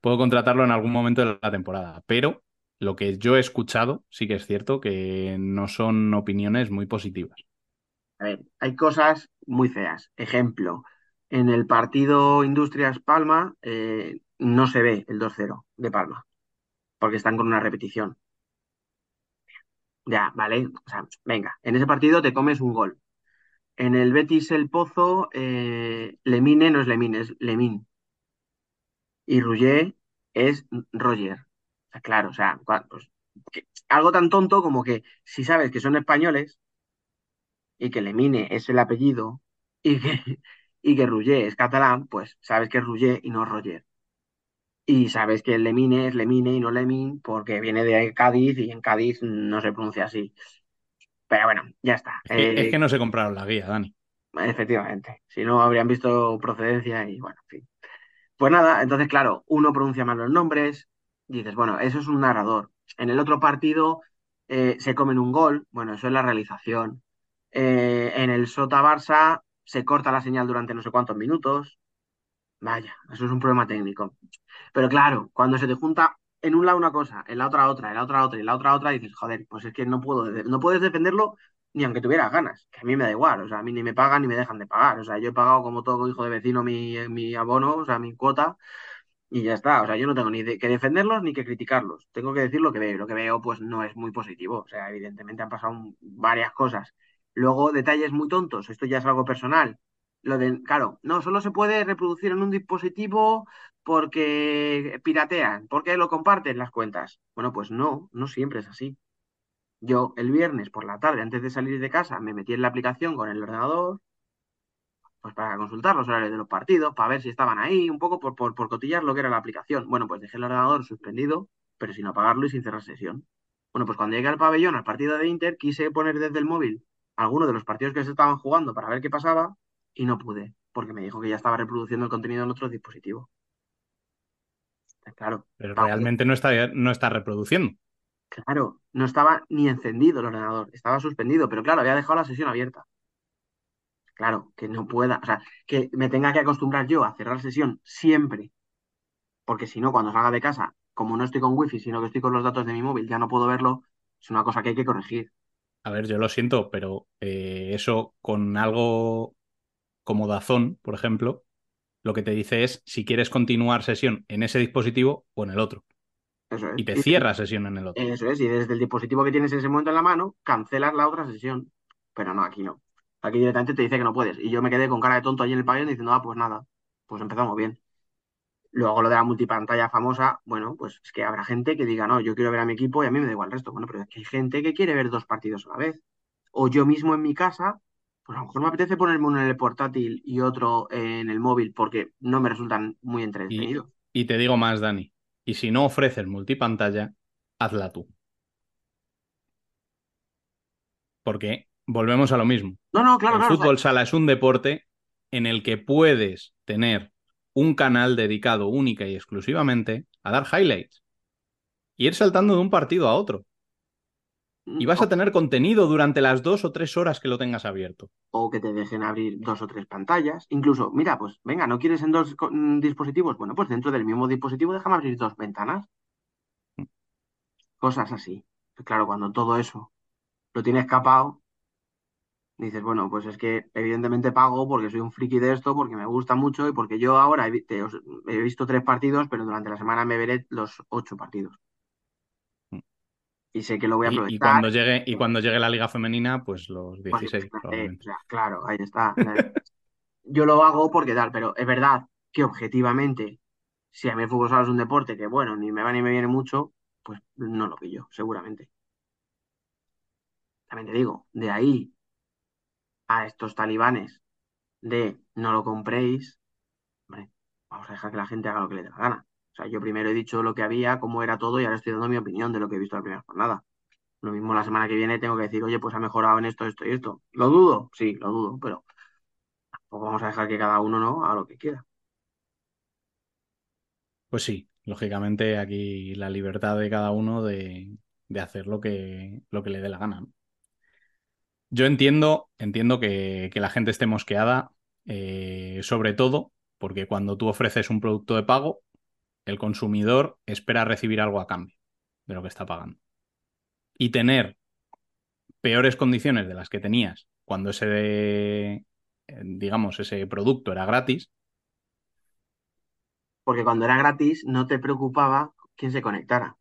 puedo contratarlo en algún momento de la temporada, pero lo que yo he escuchado sí que es cierto que no son opiniones muy positivas. A ver, hay cosas muy feas. Ejemplo, en el partido Industrias Palma eh, no se ve el 2-0 de Palma, porque están con una repetición. Ya, ¿vale? O sea, venga, en ese partido te comes un gol. En el Betis El Pozo, eh, Lemine no es Lemine, es Lemín. Y Rouget es Roger. Claro, o sea, pues, que- algo tan tonto como que si sabes que son españoles y que Lemine es el apellido y que, y que Rouget es catalán, pues sabes que es Rouget y no Roger. Y sabes que Lemine es Lemine y no Lemin porque viene de Cádiz y en Cádiz no se pronuncia así. Pero bueno, ya está. Es que, es Eh, que no se compraron la guía, Dani. efectivamente. Si no, habrían visto procedencia y bueno, en fin. Pues nada, entonces, claro, uno pronuncia mal los nombres, dices, bueno, eso es un narrador. En el otro partido eh, se comen un gol, bueno, eso es la realización. Eh, en el Sota Barça se corta la señal durante no sé cuántos minutos. Vaya, eso es un problema técnico. Pero claro, cuando se te junta en un lado una cosa, en la otra otra, en la otra otra y en la otra otra, dices, joder, pues es que no puedo, no puedes defenderlo ni aunque tuvieras ganas, que a mí me da igual, o sea, a mí ni me pagan ni me dejan de pagar, o sea, yo he pagado como todo hijo de vecino mi, mi abono, o sea, mi cuota, y ya está, o sea, yo no tengo ni de- que defenderlos ni que criticarlos, tengo que decir lo que veo, lo que veo pues no es muy positivo, o sea, evidentemente han pasado varias cosas. Luego, detalles muy tontos, esto ya es algo personal. Lo de, claro, no, solo se puede reproducir en un dispositivo porque piratean, porque lo comparten las cuentas. Bueno, pues no, no siempre es así. Yo el viernes por la tarde, antes de salir de casa, me metí en la aplicación con el ordenador, pues para consultar los horarios de los partidos, para ver si estaban ahí, un poco por, por, por cotillar lo que era la aplicación. Bueno, pues dejé el ordenador suspendido, pero sin apagarlo y sin cerrar sesión. Bueno, pues cuando llegué al pabellón, al partido de Inter, quise poner desde el móvil alguno de los partidos que se estaban jugando para ver qué pasaba y no pude. porque me dijo que ya estaba reproduciendo el contenido en otro dispositivo. Claro, Pero realmente no está, no está reproduciendo. claro, no estaba ni encendido el ordenador, estaba suspendido, pero claro, había dejado la sesión abierta. Claro, que no pueda, o sea, que me tenga que acostumbrar yo a cerrar sesión siempre, porque si no, cuando salga de casa, como no estoy con wifi, sino que estoy con los datos de mi móvil, ya no puedo verlo, es una cosa que hay que corregir. A ver, yo lo siento, pero eh, eso con algo como Dazón, por ejemplo, lo que te dice es si quieres continuar sesión en ese dispositivo o en el otro. Eso es. Y te cierra sesión en el otro. Eso es, y desde el dispositivo que tienes en ese momento en la mano, cancelas la otra sesión. Pero no, aquí no. Aquí directamente te dice que no puedes. Y yo me quedé con cara de tonto allí en el pabellón diciendo, ah, pues nada, pues empezamos bien. Luego lo de la multipantalla famosa, bueno, pues es que habrá gente que diga, no, yo quiero ver a mi equipo y a mí me da igual el resto. Bueno, pero es que hay gente que quiere ver dos partidos a la vez. O yo mismo en mi casa, pues a lo mejor me apetece ponerme uno en el portátil y otro en el móvil porque no me resultan muy entretenidos. Y te digo más, Dani. Y si no ofreces multipantalla, hazla tú. Porque volvemos a lo mismo. No, no, claro, el claro. o sea, fútbol sala es un deporte en el que puedes tener un canal dedicado única y exclusivamente a dar highlights. Y ir saltando de un partido a otro. Y vas a tener contenido durante las dos o tres horas que lo tengas abierto. o que te dejen abrir dos o tres pantallas. Incluso, mira, pues venga, ¿no quieres en dos mm, dispositivos? Bueno, pues dentro del mismo dispositivo déjame abrir dos ventanas. Cosas así. Claro, cuando todo eso lo tienes capado, dices, bueno, pues es que evidentemente pago porque soy un friki de esto, porque me gusta mucho y porque yo ahora he, vi- te- os- he visto tres partidos, pero durante la semana me veré los ocho partidos. Y sé que lo voy a aprovechar. y cuando llegue, y cuando llegue la liga femenina, pues los Pues, 16, eh, probablemente. o sea, claro, ahí está. Yo lo hago porque tal, pero es verdad que objetivamente, si a mí el fútbol sala es un deporte que, bueno, ni me va ni me viene mucho, pues no lo pillo, seguramente. También te digo, de ahí a estos talibanes de no lo compréis, hombre, vamos a dejar que la gente haga lo que le dé la gana. O sea, yo primero he dicho lo que había, cómo era todo, y ahora estoy dando mi opinión de lo que he visto la primera jornada. Lo mismo la semana que viene tengo que decir, oye, pues ha mejorado en esto, esto y esto. ¿Lo dudo? Sí, lo dudo, pero tampoco vamos a dejar que cada uno no haga lo que quiera. Pues sí, lógicamente aquí la libertad de cada uno de, de hacer lo que, lo que le dé la gana. Yo entiendo, entiendo que, la gente esté mosqueada, eh, sobre todo porque cuando tú ofreces un producto de pago, el consumidor espera recibir algo a cambio de lo que está pagando. Y tener peores condiciones de las que tenías cuando ese, eh, digamos, ese producto era gratis, Porque cuando era gratis no te preocupaba quién se conectara.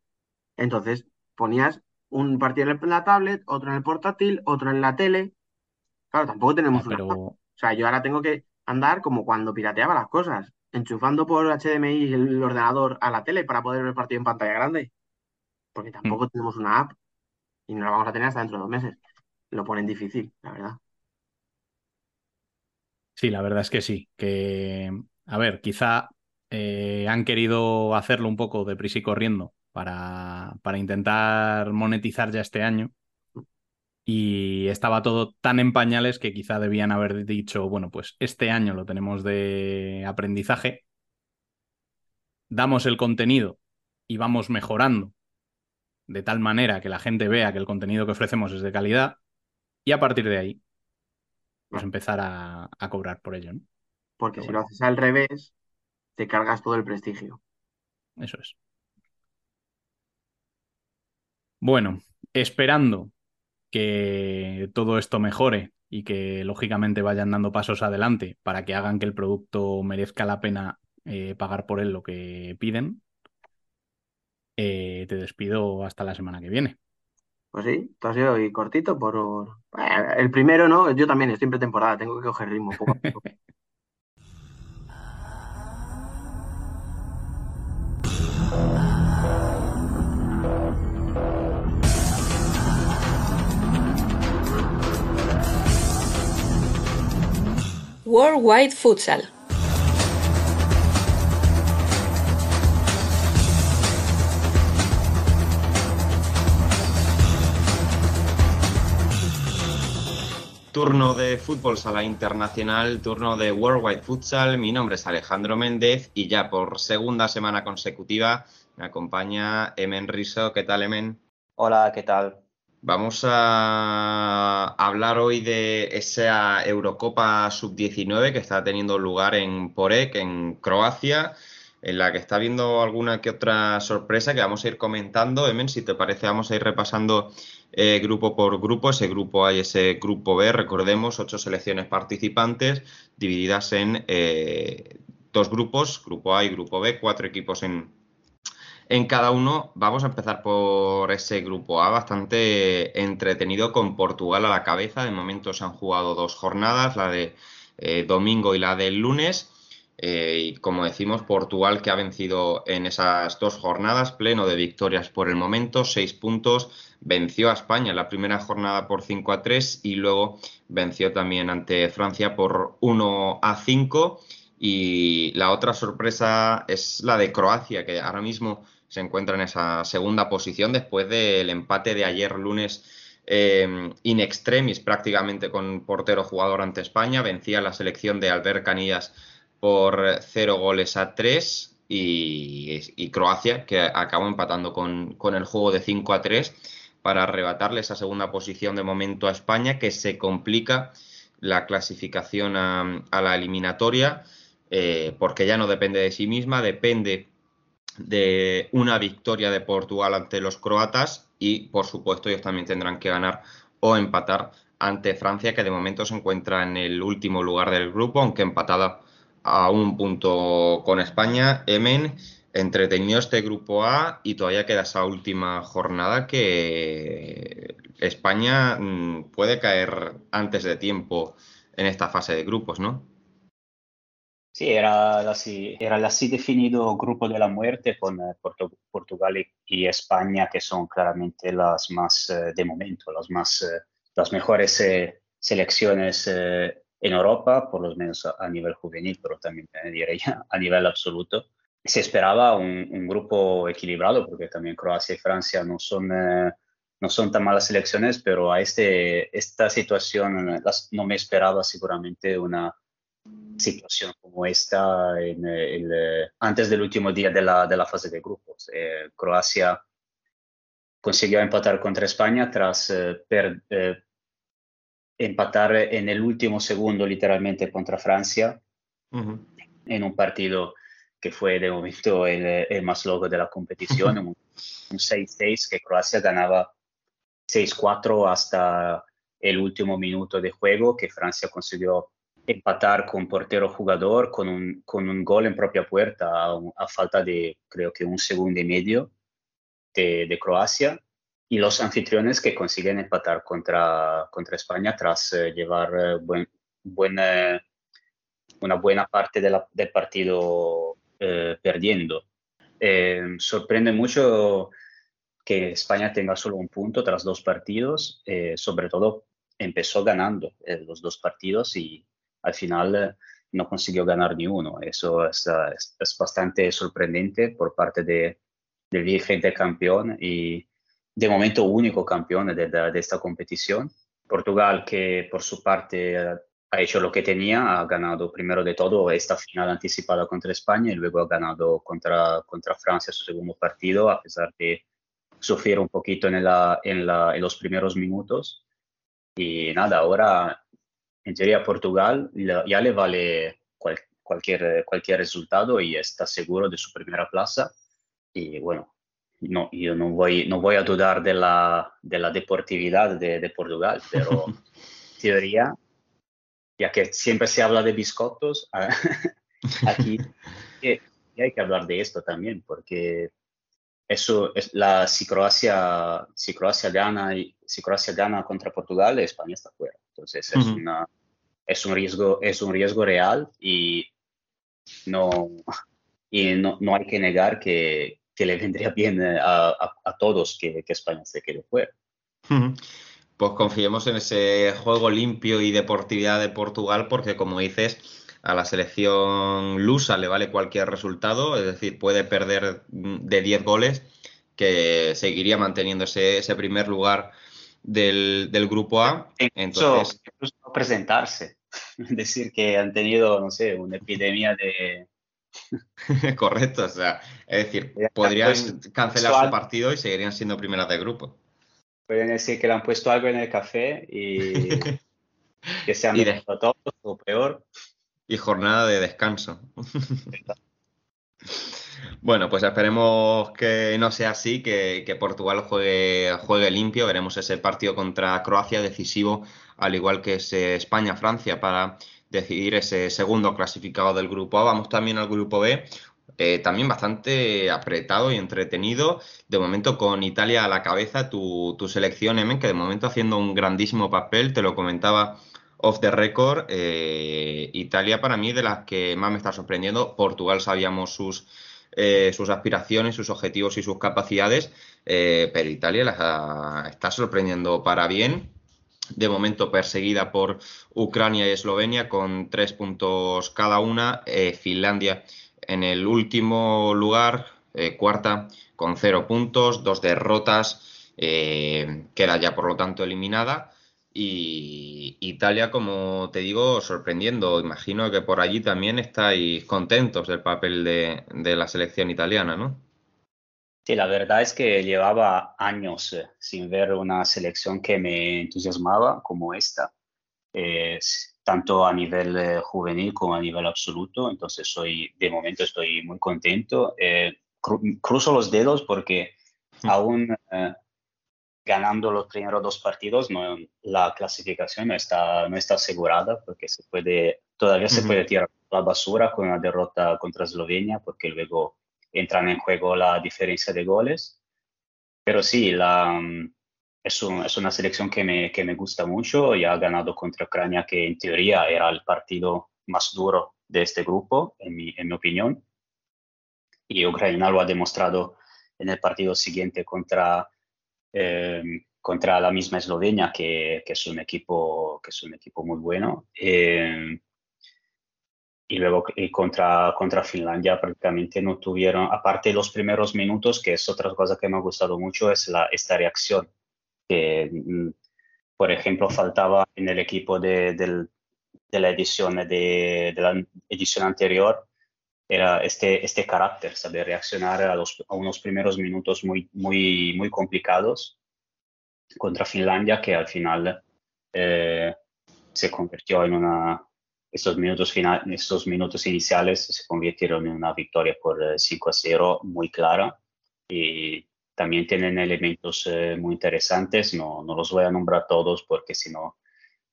Entonces ponías un partido en la tablet, otro en el portátil, otro en la tele. Claro, tampoco tenemos una... pero O sea, yo ahora tengo que andar como cuando pirateaba las cosas, enchufando por HDMI el ordenador a la tele para poder ver el partido en pantalla grande. Porque tampoco tenemos una app y no la vamos a tener hasta dentro de dos meses. Lo ponen difícil, la verdad. Sí, la verdad es que sí. Que, a ver, quizá eh, han querido hacerlo un poco deprisa y corriendo para, para intentar monetizar ya este año. Y estaba todo tan en pañales que quizá debían haber dicho, bueno, pues este año lo tenemos de aprendizaje, damos el contenido y vamos mejorando de tal manera que la gente vea que el contenido que ofrecemos es de calidad y a partir de ahí, pues empezar a, a cobrar por ello, ¿no? Porque Pero si bueno. lo haces al revés, te cargas todo el prestigio. Eso es. Bueno, esperando que todo esto mejore y que lógicamente vayan dando pasos adelante para que hagan que el producto merezca la pena eh, pagar por él lo que piden, eh, te despido hasta la semana que viene. Pues sí, esto ha sido y cortito por... Eh, El primero, ¿no? Yo también estoy en pretemporada, tengo que coger ritmo poco a poco. Worldwide Futsal. Tu turno de fútbol sala internacional, turno de Worldwide Futsal. Mi nombre es Alejandro Méndez y ya por segunda semana consecutiva me acompaña Emen Riso. ¿Qué tal, Emen? Hola, ¿qué tal? Vamos a hablar hoy de esa Eurocopa Sub-19 que está teniendo lugar en Porek, en Croacia, en la que está habiendo alguna que otra sorpresa que vamos a ir comentando. Emen, si te parece, vamos a ir repasando eh, grupo por grupo. Ese grupo A y ese grupo B, recordemos, ocho selecciones participantes divididas en eh, dos grupos, grupo A y grupo B, cuatro equipos en, en cada uno. Vamos a empezar por ese grupo A, bastante entretenido con Portugal a la cabeza. De momento se han jugado dos jornadas, la de eh, domingo y la del lunes. Eh, y como decimos, Portugal que ha vencido en esas dos jornadas, pleno de victorias por el momento, seis puntos, venció a España en la primera jornada por 5 a 3 y luego venció también ante Francia por 1 a 5. Y la otra sorpresa es la de Croacia, que ahora mismo se encuentra en esa segunda posición después del empate de ayer lunes eh, in extremis prácticamente con portero jugador ante España. Vencía la selección de Albert Canillas por cero goles a tres y, Croacia que acabó empatando con, el juego de 5 a 3 para arrebatarle esa segunda posición de momento a España que se complica la clasificación a, la eliminatoria eh, porque ya no depende de sí misma, depende de una victoria de Portugal ante los croatas y por supuesto ellos también tendrán que ganar o empatar ante Francia que de momento se encuentra en el último lugar del grupo aunque empatada a un punto con España. Emen, entretenido este grupo A y todavía queda esa última jornada que España mm, puede caer antes de tiempo en esta fase de grupos, ¿no? Sí, era así, era así definido grupo de la muerte con eh, Portugal y, España, que son claramente las más, eh, de momento, las, más, eh, las mejores selecciones en Europa, por lo menos a, nivel juvenil, pero también diría a nivel absoluto. Se esperaba un, grupo equilibrado, porque también Croacia y Francia no son, no son tan malas selecciones, pero a este, esta situación no me esperaba seguramente una situación como esta en el, antes del último día de la, de la fase de grupos. Eh, Croacia consiguió empatar contra España tras eh, eh, empatar en el último segundo literalmente contra Francia en un partido que fue de momento el, el más loco de la competición, un 6-6 que Croacia ganaba 6-4 hasta el último minuto de juego que Francia consiguió empatar con portero jugador con un, con un gol en propia puerta a, falta de creo que un segundo y medio de, de, Croacia y los anfitriones que consiguen empatar contra, contra España tras eh, llevar eh, buen, buena, una buena parte de la, del partido eh, perdiendo. sorprende mucho que España tenga solo un punto tras dos partidos, sobre todo empezó ganando los dos partidos y al final eh, no consiguió ganar ni uno. Eso es, es, bastante sorprendente por parte de, del vigente campeón y de momento único campeón de, esta competición. Portugal, que por su parte ha hecho lo que tenía, ha ganado primero de todo esta final anticipada contra España y luego ha ganado contra, contra Francia su segundo partido, a pesar de sufrir un poquito en los primeros minutos. Y nada, ahora en teoría Portugal ya le vale cualquier, cualquier resultado y está seguro de su primera plaza. Y bueno, no, yo no voy, no voy a dudar de la, de la deportividad de, de Portugal, pero teoría, ya que siempre se habla de biscottos, aquí hay que hablar de esto también, porque eso es la, si, Croacia, si, Croacia gana, si Croacia gana contra Portugal, España está fuera. Entonces es, una, es, un, riesgo, es un riesgo real y no, y no, no hay que negar que, que le vendría bien a, a, todos que, que, España se quede fuera. Pues confiemos en ese juego limpio y deportividad de Portugal porque como dices, a la selección lusa le vale cualquier resultado, es decir, puede perder de 10 goles, que seguiría manteniendo ese, ese primer lugar del, del grupo A. Entonces, incluso no presentarse. Decir que han tenido, no sé, una epidemia de... correcto, o sea, es decir, podrían cancelar su partido y seguirían siendo primeras de grupo. Pueden decir que le han puesto algo en el café y que se han Y de- todos, o peor. Y jornada de descanso. Bueno, pues esperemos que no sea así, que, que Portugal juegue, juegue limpio. Veremos ese partido contra Croacia decisivo, al igual que ese España-Francia, para decidir ese segundo clasificado del grupo A. Vamos también al grupo B, eh, también bastante apretado y entretenido. De momento con Italia a la cabeza, tu, tu selección, Emen, que de momento haciendo un grandísimo papel, te lo comentaba off the record. eh, Italia para mí de las que más me está sorprendiendo. Portugal sabíamos sus, eh, sus aspiraciones, sus objetivos y sus capacidades, eh, pero Italia las está sorprendiendo para bien. De momento perseguida por Ucrania y Eslovenia con tres puntos cada una. Finlandia en el último lugar, cuarta, con cero puntos, dos derrotas. queda ya por lo tanto eliminada. Y Italia, como te digo, sorprendiendo. Imagino que por allí también estáis contentos del papel de, de la selección italiana, ¿no? Sí, la verdad es que llevaba años eh, sin ver una selección que me entusiasmaba como esta, eh, tanto a nivel eh, juvenil como a nivel absoluto. Entonces, soy, de momento estoy muy contento. Eh, cru- cruzo los dedos porque aún eh, ganando los primeros dos partidos, no, la clasificación no está, no está asegurada porque se puede, todavía se Ujú. puede tirar la basura con una derrota contra Eslovenia porque luego entran en juego la diferencia de goles. Pero sí, la, es, un- es una selección que me, que me gusta mucho y ha ganado contra Ucrania, que en teoría era el partido más duro de este grupo, en mi, en mi opinión. Y Ucrania lo ha demostrado en el partido siguiente contra, eh, contra la misma Eslovenia, que, que es un equipo, que es un equipo muy bueno. Eh, y luego y contra, contra Finlandia prácticamente no tuvieron, aparte de los primeros minutos, que es otra cosa que me ha gustado mucho, es la, esta reacción, que mm, por ejemplo faltaba en el equipo de, del- de la edición de, de la edición anterior, era este, este carácter, saber reaccionar a, los, a unos primeros minutos muy, muy, muy complicados contra Finlandia, que al final eh, se convirtió en una, estos minutos, final, estos minutos iniciales se convirtieron en una victoria por eh, 5 a 0 muy clara. Y también tienen elementos eh, muy interesantes, no, no los voy a nombrar todos porque si no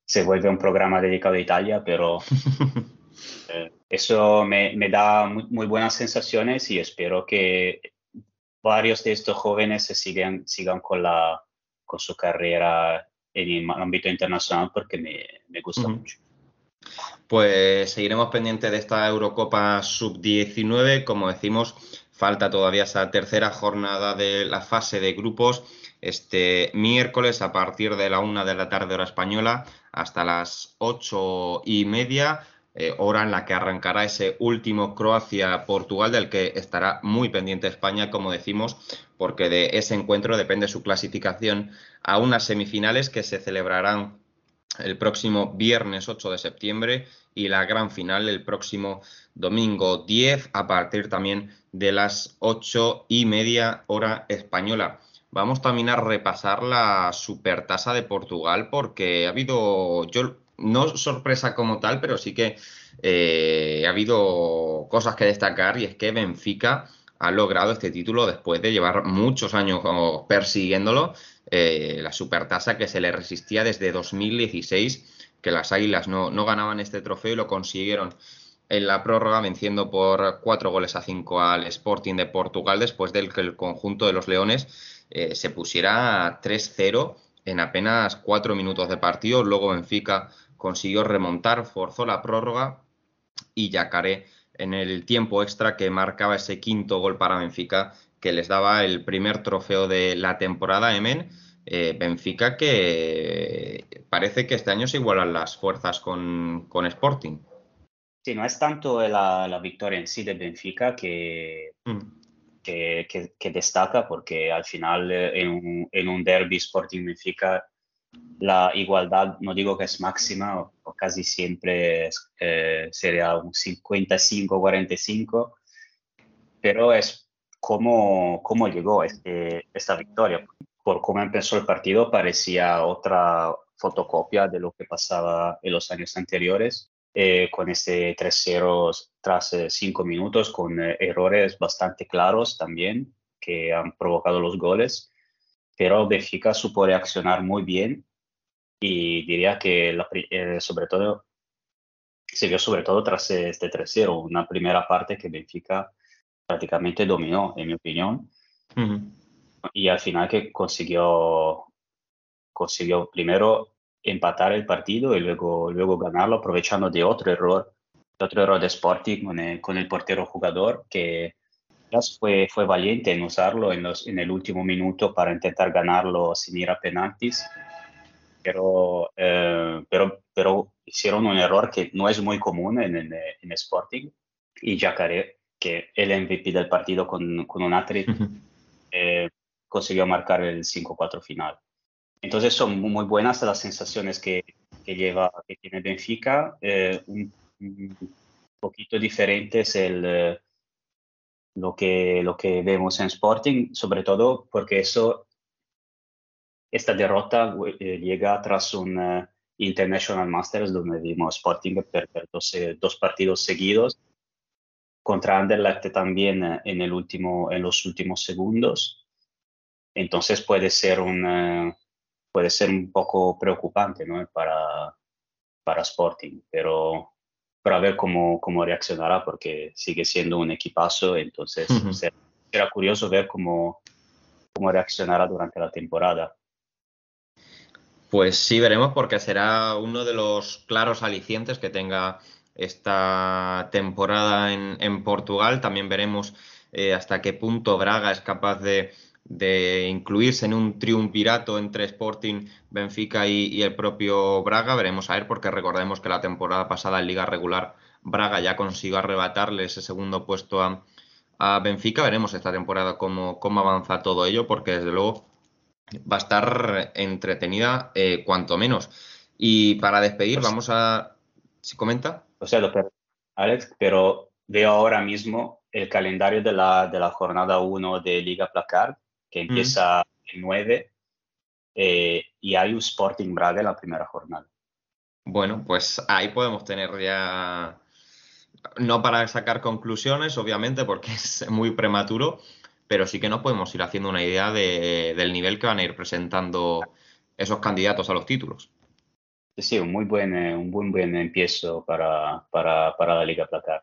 se vuelve un programa dedicado a Italia, pero eh, eso me, me da muy, muy buenas sensaciones y espero que varios de estos jóvenes se sigan, sigan con, la, con su carrera en el ámbito internacional porque me, me gusta Ujú. mucho. Pues seguiremos pendientes de esta Eurocopa Sub-19. Como decimos, falta todavía esa tercera jornada de la fase de grupos. Este miércoles a partir de la una de la tarde hora española hasta las ocho y media, eh, hora en la que arrancará ese último Croacia-Portugal del que estará muy pendiente España, como decimos, porque de ese encuentro depende su clasificación a unas semifinales que se celebrarán el próximo viernes 8 de septiembre y la gran final el próximo domingo 10 a partir también de las 8 y media hora española. Vamos también a repasar la supertasa de Portugal porque ha habido, yo no sorpresa como tal, pero sí que eh, ha habido cosas que destacar y es que Benfica ha logrado este título después de llevar muchos años persiguiéndolo eh, la supertasa que se le resistía desde 2016, que las Águilas no, no ganaban este trofeo y lo consiguieron en la prórroga, venciendo por cuatro goles a cinco al Sporting de Portugal, después del que el conjunto de los Leones eh, se pusiera 3-0 en apenas cuatro minutos de partido. Luego Benfica consiguió remontar, forzó la prórroga y Yacaré en el tiempo extra que marcaba ese quinto gol para Benfica que les daba el primer trofeo de la temporada Emen. Eh, Benfica que parece que este año se igualan las fuerzas con, con Sporting. Sí, no es tanto la, la victoria en sí de Benfica que, Mm. que, que- que destaca, porque al final eh, en un, en un derby Sporting Benfica la igualdad, no digo que es máxima, o, casi siempre es, eh, sería un 55-45, pero es cómo, cómo llegó este, esta victoria. Por cómo empezó el partido parecía otra fotocopia de lo que pasaba en los años anteriores, eh, con este 3-0 tras 5 minutos, con eh, errores bastante claros también que han provocado los goles, pero Benfica supo reaccionar muy bien y diría que la eh, sobre todo se vio sobre todo tras este 3-0, una primera parte que Benfica prácticamente dominó, en mi opinión, Ujú. y al final que consiguió, consiguió primero empatar el partido y luego, luego ganarlo aprovechando de otro error, de otro error de Sporting con el, con el portero jugador que fue, fue valiente en usarlo en, los, en el último minuto para intentar ganarlo sin ir a penaltis, pero, eh, pero, pero hicieron un error que no es muy común en, en, en Sporting y Jacare, que el MVP del partido con, con un hat-trick, Ujú. eh, consiguió marcar el 5-4 final. Entonces son mu- muy buenas las sensaciones que, que lleva, que tiene Benfica. eh, un, un poquito diferente es el, eh, lo, que, lo que vemos en Sporting, sobre todo porque eso, esta derrota eh, llega tras un eh, International Masters donde vimos Sporting perder dos, dos partidos seguidos contra Anderlecht también eh, en, el último, en los últimos segundos. Entonces puede ser un, eh, puede ser un poco preocupante ¿no? para, para Sporting, pero, pero a ver cómo, cómo reaccionará porque sigue siendo un equipazo, entonces Ujú. será, será curioso ver cómo, cómo reaccionará durante la temporada. Pues sí, veremos porque será uno de los claros alicientes que tenga esta temporada en, en Portugal. También veremos eh, hasta qué punto Braga es capaz de, de incluirse en un triunvirato entre Sporting, Benfica y, y el propio Braga. Veremos a ver porque recordemos que la temporada pasada en Liga Regular Braga ya consiguió arrebatarle ese segundo puesto a, a Benfica. Veremos esta temporada cómo, cómo avanza todo ello porque desde luego va a estar entretenida eh, cuanto menos. Y para despedir, Pues- vamos a... ¿Si comenta? O sea, lo per- Alex, pero veo ahora mismo el calendario de la, de la jornada 1 de Liga Placard, que empieza el 9, eh, y hay un Sporting Braga en la primera jornada. Bueno, pues ahí podemos tener ya... No para sacar conclusiones, obviamente, porque es muy prematuro, pero sí que nos podemos ir haciendo una idea de- del nivel que van a ir presentando esos candidatos a los títulos. Sí, un muy buen, eh, un buen, buen empiezo para, para, para la Liga Placard.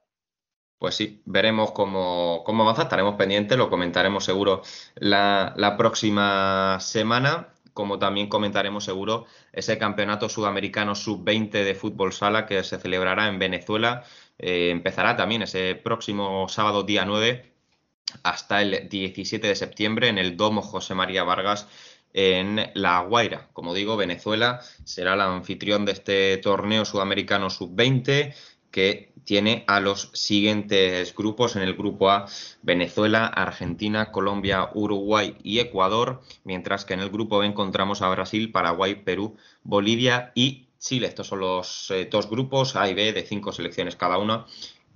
Pues sí, veremos cómo, cómo avanza, estaremos pendientes, lo comentaremos seguro la, la próxima semana, como también comentaremos seguro ese campeonato sudamericano sub-20 de fútbol sala que se celebrará en Venezuela. Eh, empezará también ese próximo sábado día 9 hasta el 17 de septiembre en el Domo José María Vargas en La Guaira. Como digo, Venezuela será el anfitrión de este torneo sudamericano sub-20 que tiene a los siguientes grupos. En el grupo A, Venezuela, Argentina, Colombia, Uruguay y Ecuador, mientras que en el grupo B encontramos a Brasil, Paraguay, Perú, Bolivia y Chile. Estos son los eh, dos grupos A y B de cinco selecciones cada una.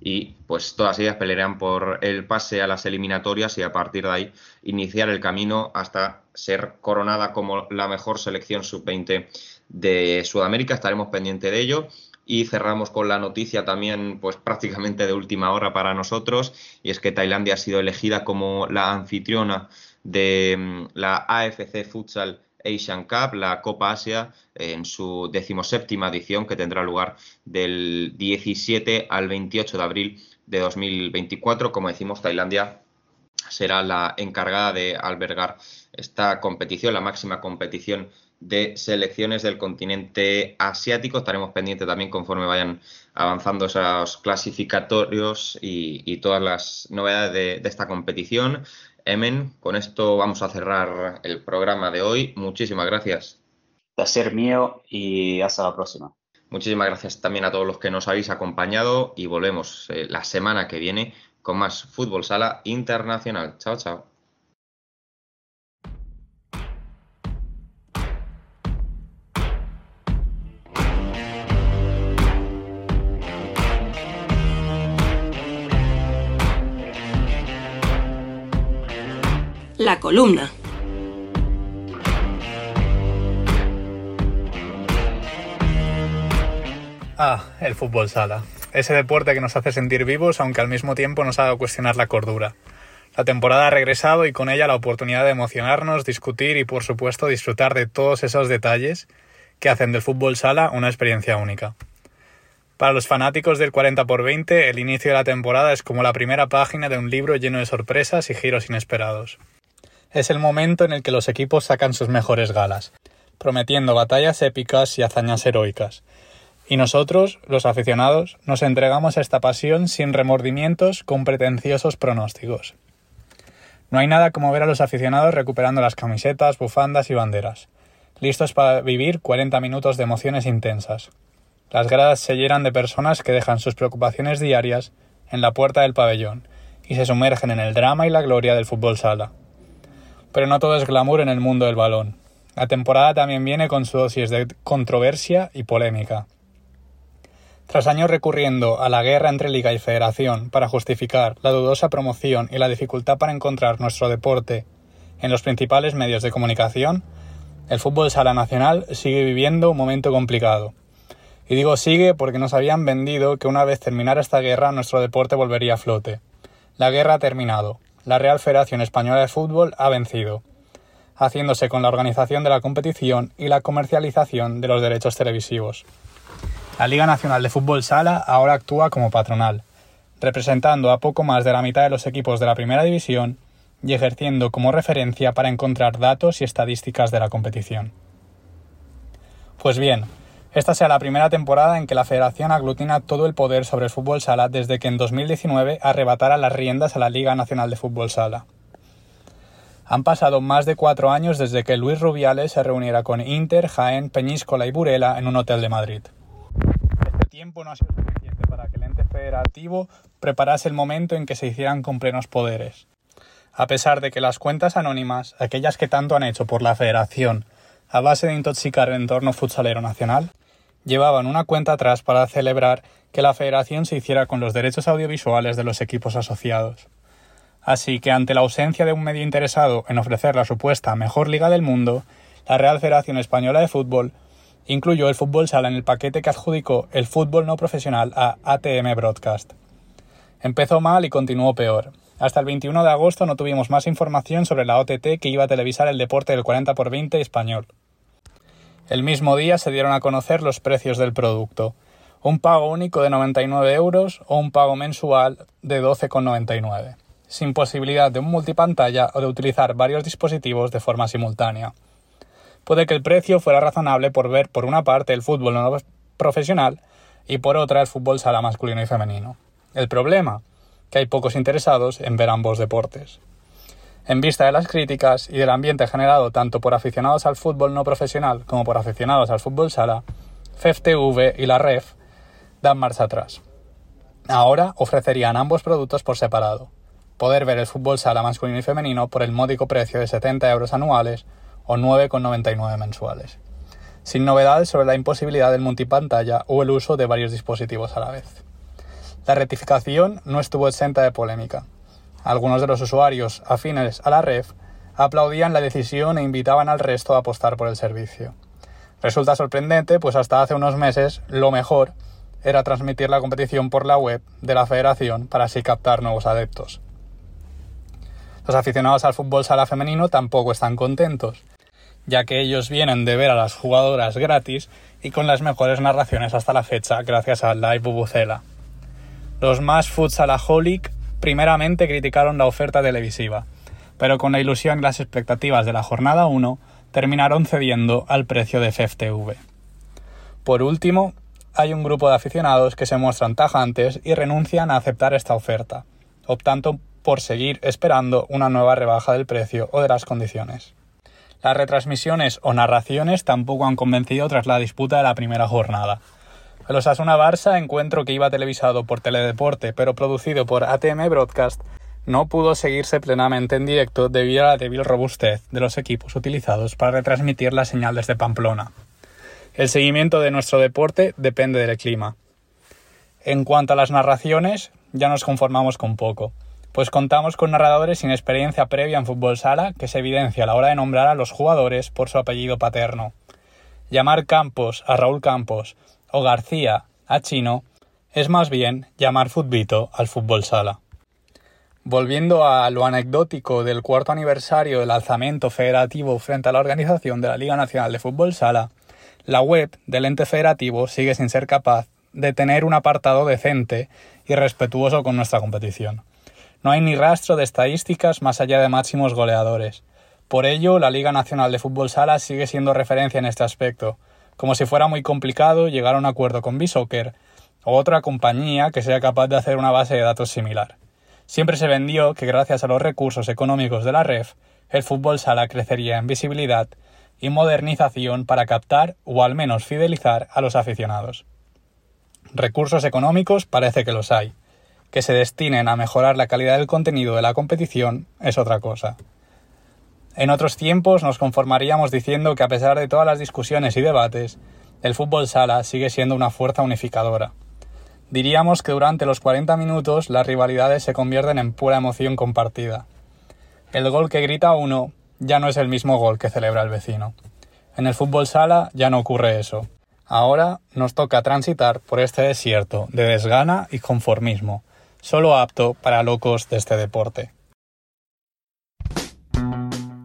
Y pues todas ellas pelearán por el pase a las eliminatorias y a partir de ahí iniciar el camino hasta ser coronada como la mejor selección sub-20 de Sudamérica. Estaremos pendientes de ello. Y cerramos con la noticia también, pues prácticamente de última hora para nosotros, y es que Tailandia ha sido elegida como la anfitriona de mm, la AFC Futsal Asian Cup, la Copa Asia, en su decimoséptima edición que tendrá lugar del 17 al 28 de abril de 2024. Como decimos, Tailandia será la encargada de albergar esta competición, la máxima competición de selecciones del continente asiático. Estaremos pendientes también conforme vayan avanzando esos clasificatorios y, y todas las novedades de, de esta competición. Emen, con esto vamos a cerrar el programa de hoy. Muchísimas gracias. Placer mío y hasta la próxima. Muchísimas gracias también a todos los que nos habéis acompañado y volvemos eh, la semana que viene con más Fútbol Sala Internacional. Chao, chao. Columna. Ah, el fútbol sala. Ese deporte que nos hace sentir vivos, aunque al mismo tiempo nos haga cuestionar la cordura. La temporada ha regresado y con ella la oportunidad de emocionarnos, discutir y por supuesto disfrutar de todos esos detalles que hacen del fútbol sala una experiencia única. Para los fanáticos del 40 x 20, el inicio de la temporada es como la primera página de un libro lleno de sorpresas y giros inesperados. Es el momento en el que los equipos sacan sus mejores galas, prometiendo batallas épicas y hazañas heroicas. Y nosotros, los aficionados, nos entregamos a esta pasión sin remordimientos con pretenciosos pronósticos. No hay nada como ver a los aficionados recuperando las camisetas, bufandas y banderas, listos para vivir 40 minutos de emociones intensas. Las gradas se llenan de personas que dejan sus preocupaciones diarias en la puerta del pabellón y se sumergen en el drama y la gloria del fútbol sala. Pero no todo es glamour en el mundo del balón. La temporada también viene con su dosis de controversia y polémica. Tras años recurriendo a la guerra entre Liga y Federación para justificar la dudosa promoción y la dificultad para encontrar nuestro deporte en los principales medios de comunicación, el fútbol sala nacional sigue viviendo un momento complicado. Y digo sigue porque nos habían vendido que una vez terminara esta guerra nuestro deporte volvería a flote. La guerra ha terminado. La Real Federación Española de Fútbol ha vencido, haciéndose con la organización de la competición y la comercialización de los derechos televisivos. La Liga Nacional de Fútbol Sala ahora actúa como patronal, representando a poco más de la mitad de los equipos de la primera división y ejerciendo como referencia para encontrar datos y estadísticas de la competición. Pues bien, esta sea la primera temporada en que la federación aglutina todo el poder sobre el fútbol sala desde que en 2019 arrebatara las riendas a la Liga Nacional de Fútbol Sala. Han pasado más de cuatro años desde que Luis Rubiales se reuniera con Inter, Jaén, Peñíscola y Burela en un hotel de Madrid tiempo no ha sido suficiente para que el ente federativo preparase el momento en que se hicieran con plenos poderes. A pesar de que las cuentas anónimas, aquellas que tanto han hecho por la federación, a base de intoxicar el entorno futsalero nacional, llevaban una cuenta atrás para celebrar que la federación se hiciera con los derechos audiovisuales de los equipos asociados. Así que ante la ausencia de un medio interesado en ofrecer la supuesta mejor liga del mundo, la Real Federación Española de Fútbol incluyó el fútbol sala en el paquete que adjudicó el fútbol no profesional a ATM Broadcast. Empezó mal y continuó peor. Hasta el 21 de agosto no tuvimos más información sobre la OTT que iba a televisar el deporte del 40 por 20 español. El mismo día se dieron a conocer los precios del producto. Un pago único de 99 euros o un pago mensual de 12,99, sin posibilidad de un multipantalla o de utilizar varios dispositivos de forma simultánea puede que el precio fuera razonable por ver por una parte el fútbol no profesional y por otra el fútbol sala masculino y femenino. El problema, que hay pocos interesados en ver ambos deportes. En vista de las críticas y del ambiente generado tanto por aficionados al fútbol no profesional como por aficionados al fútbol sala, FEFTV y la REF dan marcha atrás. Ahora ofrecerían ambos productos por separado. Poder ver el fútbol sala masculino y femenino por el módico precio de 70 euros anuales o 9,99 mensuales, sin novedades sobre la imposibilidad del multipantalla o el uso de varios dispositivos a la vez. La rectificación no estuvo exenta de polémica. Algunos de los usuarios afines a la red aplaudían la decisión e invitaban al resto a apostar por el servicio. Resulta sorprendente, pues hasta hace unos meses lo mejor era transmitir la competición por la web de la federación para así captar nuevos adeptos. Los aficionados al fútbol sala femenino tampoco están contentos, ya que ellos vienen de ver a las jugadoras gratis y con las mejores narraciones hasta la fecha gracias a Live Bubucela. Los más futsalaholic primeramente criticaron la oferta televisiva, pero con la ilusión y las expectativas de la jornada 1 terminaron cediendo al precio de FFTV. Por último, hay un grupo de aficionados que se muestran tajantes y renuncian a aceptar esta oferta, optando por seguir esperando una nueva rebaja del precio o de las condiciones. Las retransmisiones o narraciones tampoco han convencido tras la disputa de la primera jornada. El Osasuna Barça, encuentro que iba televisado por Teledeporte pero producido por ATM Broadcast, no pudo seguirse plenamente en directo debido a la débil robustez de los equipos utilizados para retransmitir la señal desde Pamplona. El seguimiento de nuestro deporte depende del clima. En cuanto a las narraciones, ya nos conformamos con poco. pues contamos con narradores sin experiencia previa en fútbol sala que se evidencia a la hora de nombrar a los jugadores por su apellido paterno. Llamar Campos a Raúl Campos o García a Chino es más bien llamar futbito al fútbol sala. Volviendo a lo anecdótico del cuarto aniversario del alzamiento federativo frente a la organización de la Liga Nacional de Fútbol Sala, la web del ente federativo sigue sin ser capaz de tener un apartado decente y respetuoso con nuestra competición. No hay ni rastro de estadísticas más allá de máximos goleadores. Por ello, la Liga Nacional de Fútbol Sala sigue siendo referencia en este aspecto, como si fuera muy complicado llegar a un acuerdo con Bisoccer o otra compañía que sea capaz de hacer una base de datos similar. Siempre se vendió que gracias a los recursos económicos de la REF, el fútbol sala crecería en visibilidad y modernización para captar o al menos fidelizar a los aficionados. Recursos económicos parece que los hay. Que se destinen a mejorar la calidad del contenido de la competición es otra cosa. En otros tiempos nos conformaríamos diciendo que a pesar de todas las discusiones y debates, el fútbol sala sigue siendo una fuerza unificadora. Diríamos que durante los 40 minutos las rivalidades se convierten en pura emoción compartida. El gol que grita uno ya no es el mismo gol que celebra el vecino. En el fútbol sala ya no ocurre eso. Ahora nos toca transitar por este desierto de desgana y conformismo, solo apto para locos de este deporte.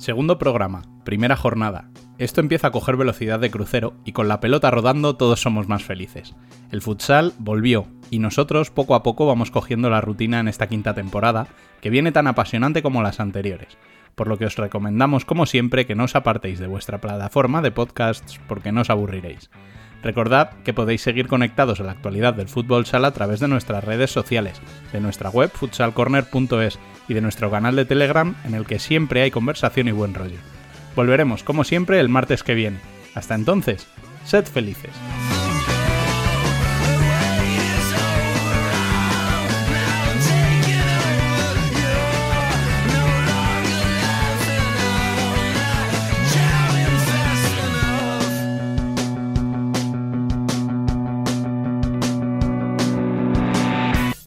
Segundo programa, primera jornada. Esto empieza a coger velocidad de crucero y con la pelota rodando todos somos más felices. El futsal volvió y nosotros poco a poco vamos cogiendo la rutina en esta quinta temporada, que viene tan apasionante como las anteriores, por lo que os recomendamos como siempre que no os apartéis de vuestra plataforma de podcasts porque no os aburriréis. Recordad que podéis seguir conectados a la actualidad del fútbol sala a través de nuestras redes sociales, de nuestra web futsalcorner.es y de nuestro canal de Telegram en el que siempre hay conversación y buen rollo. Volveremos como siempre el martes que viene. Hasta entonces, sed felices.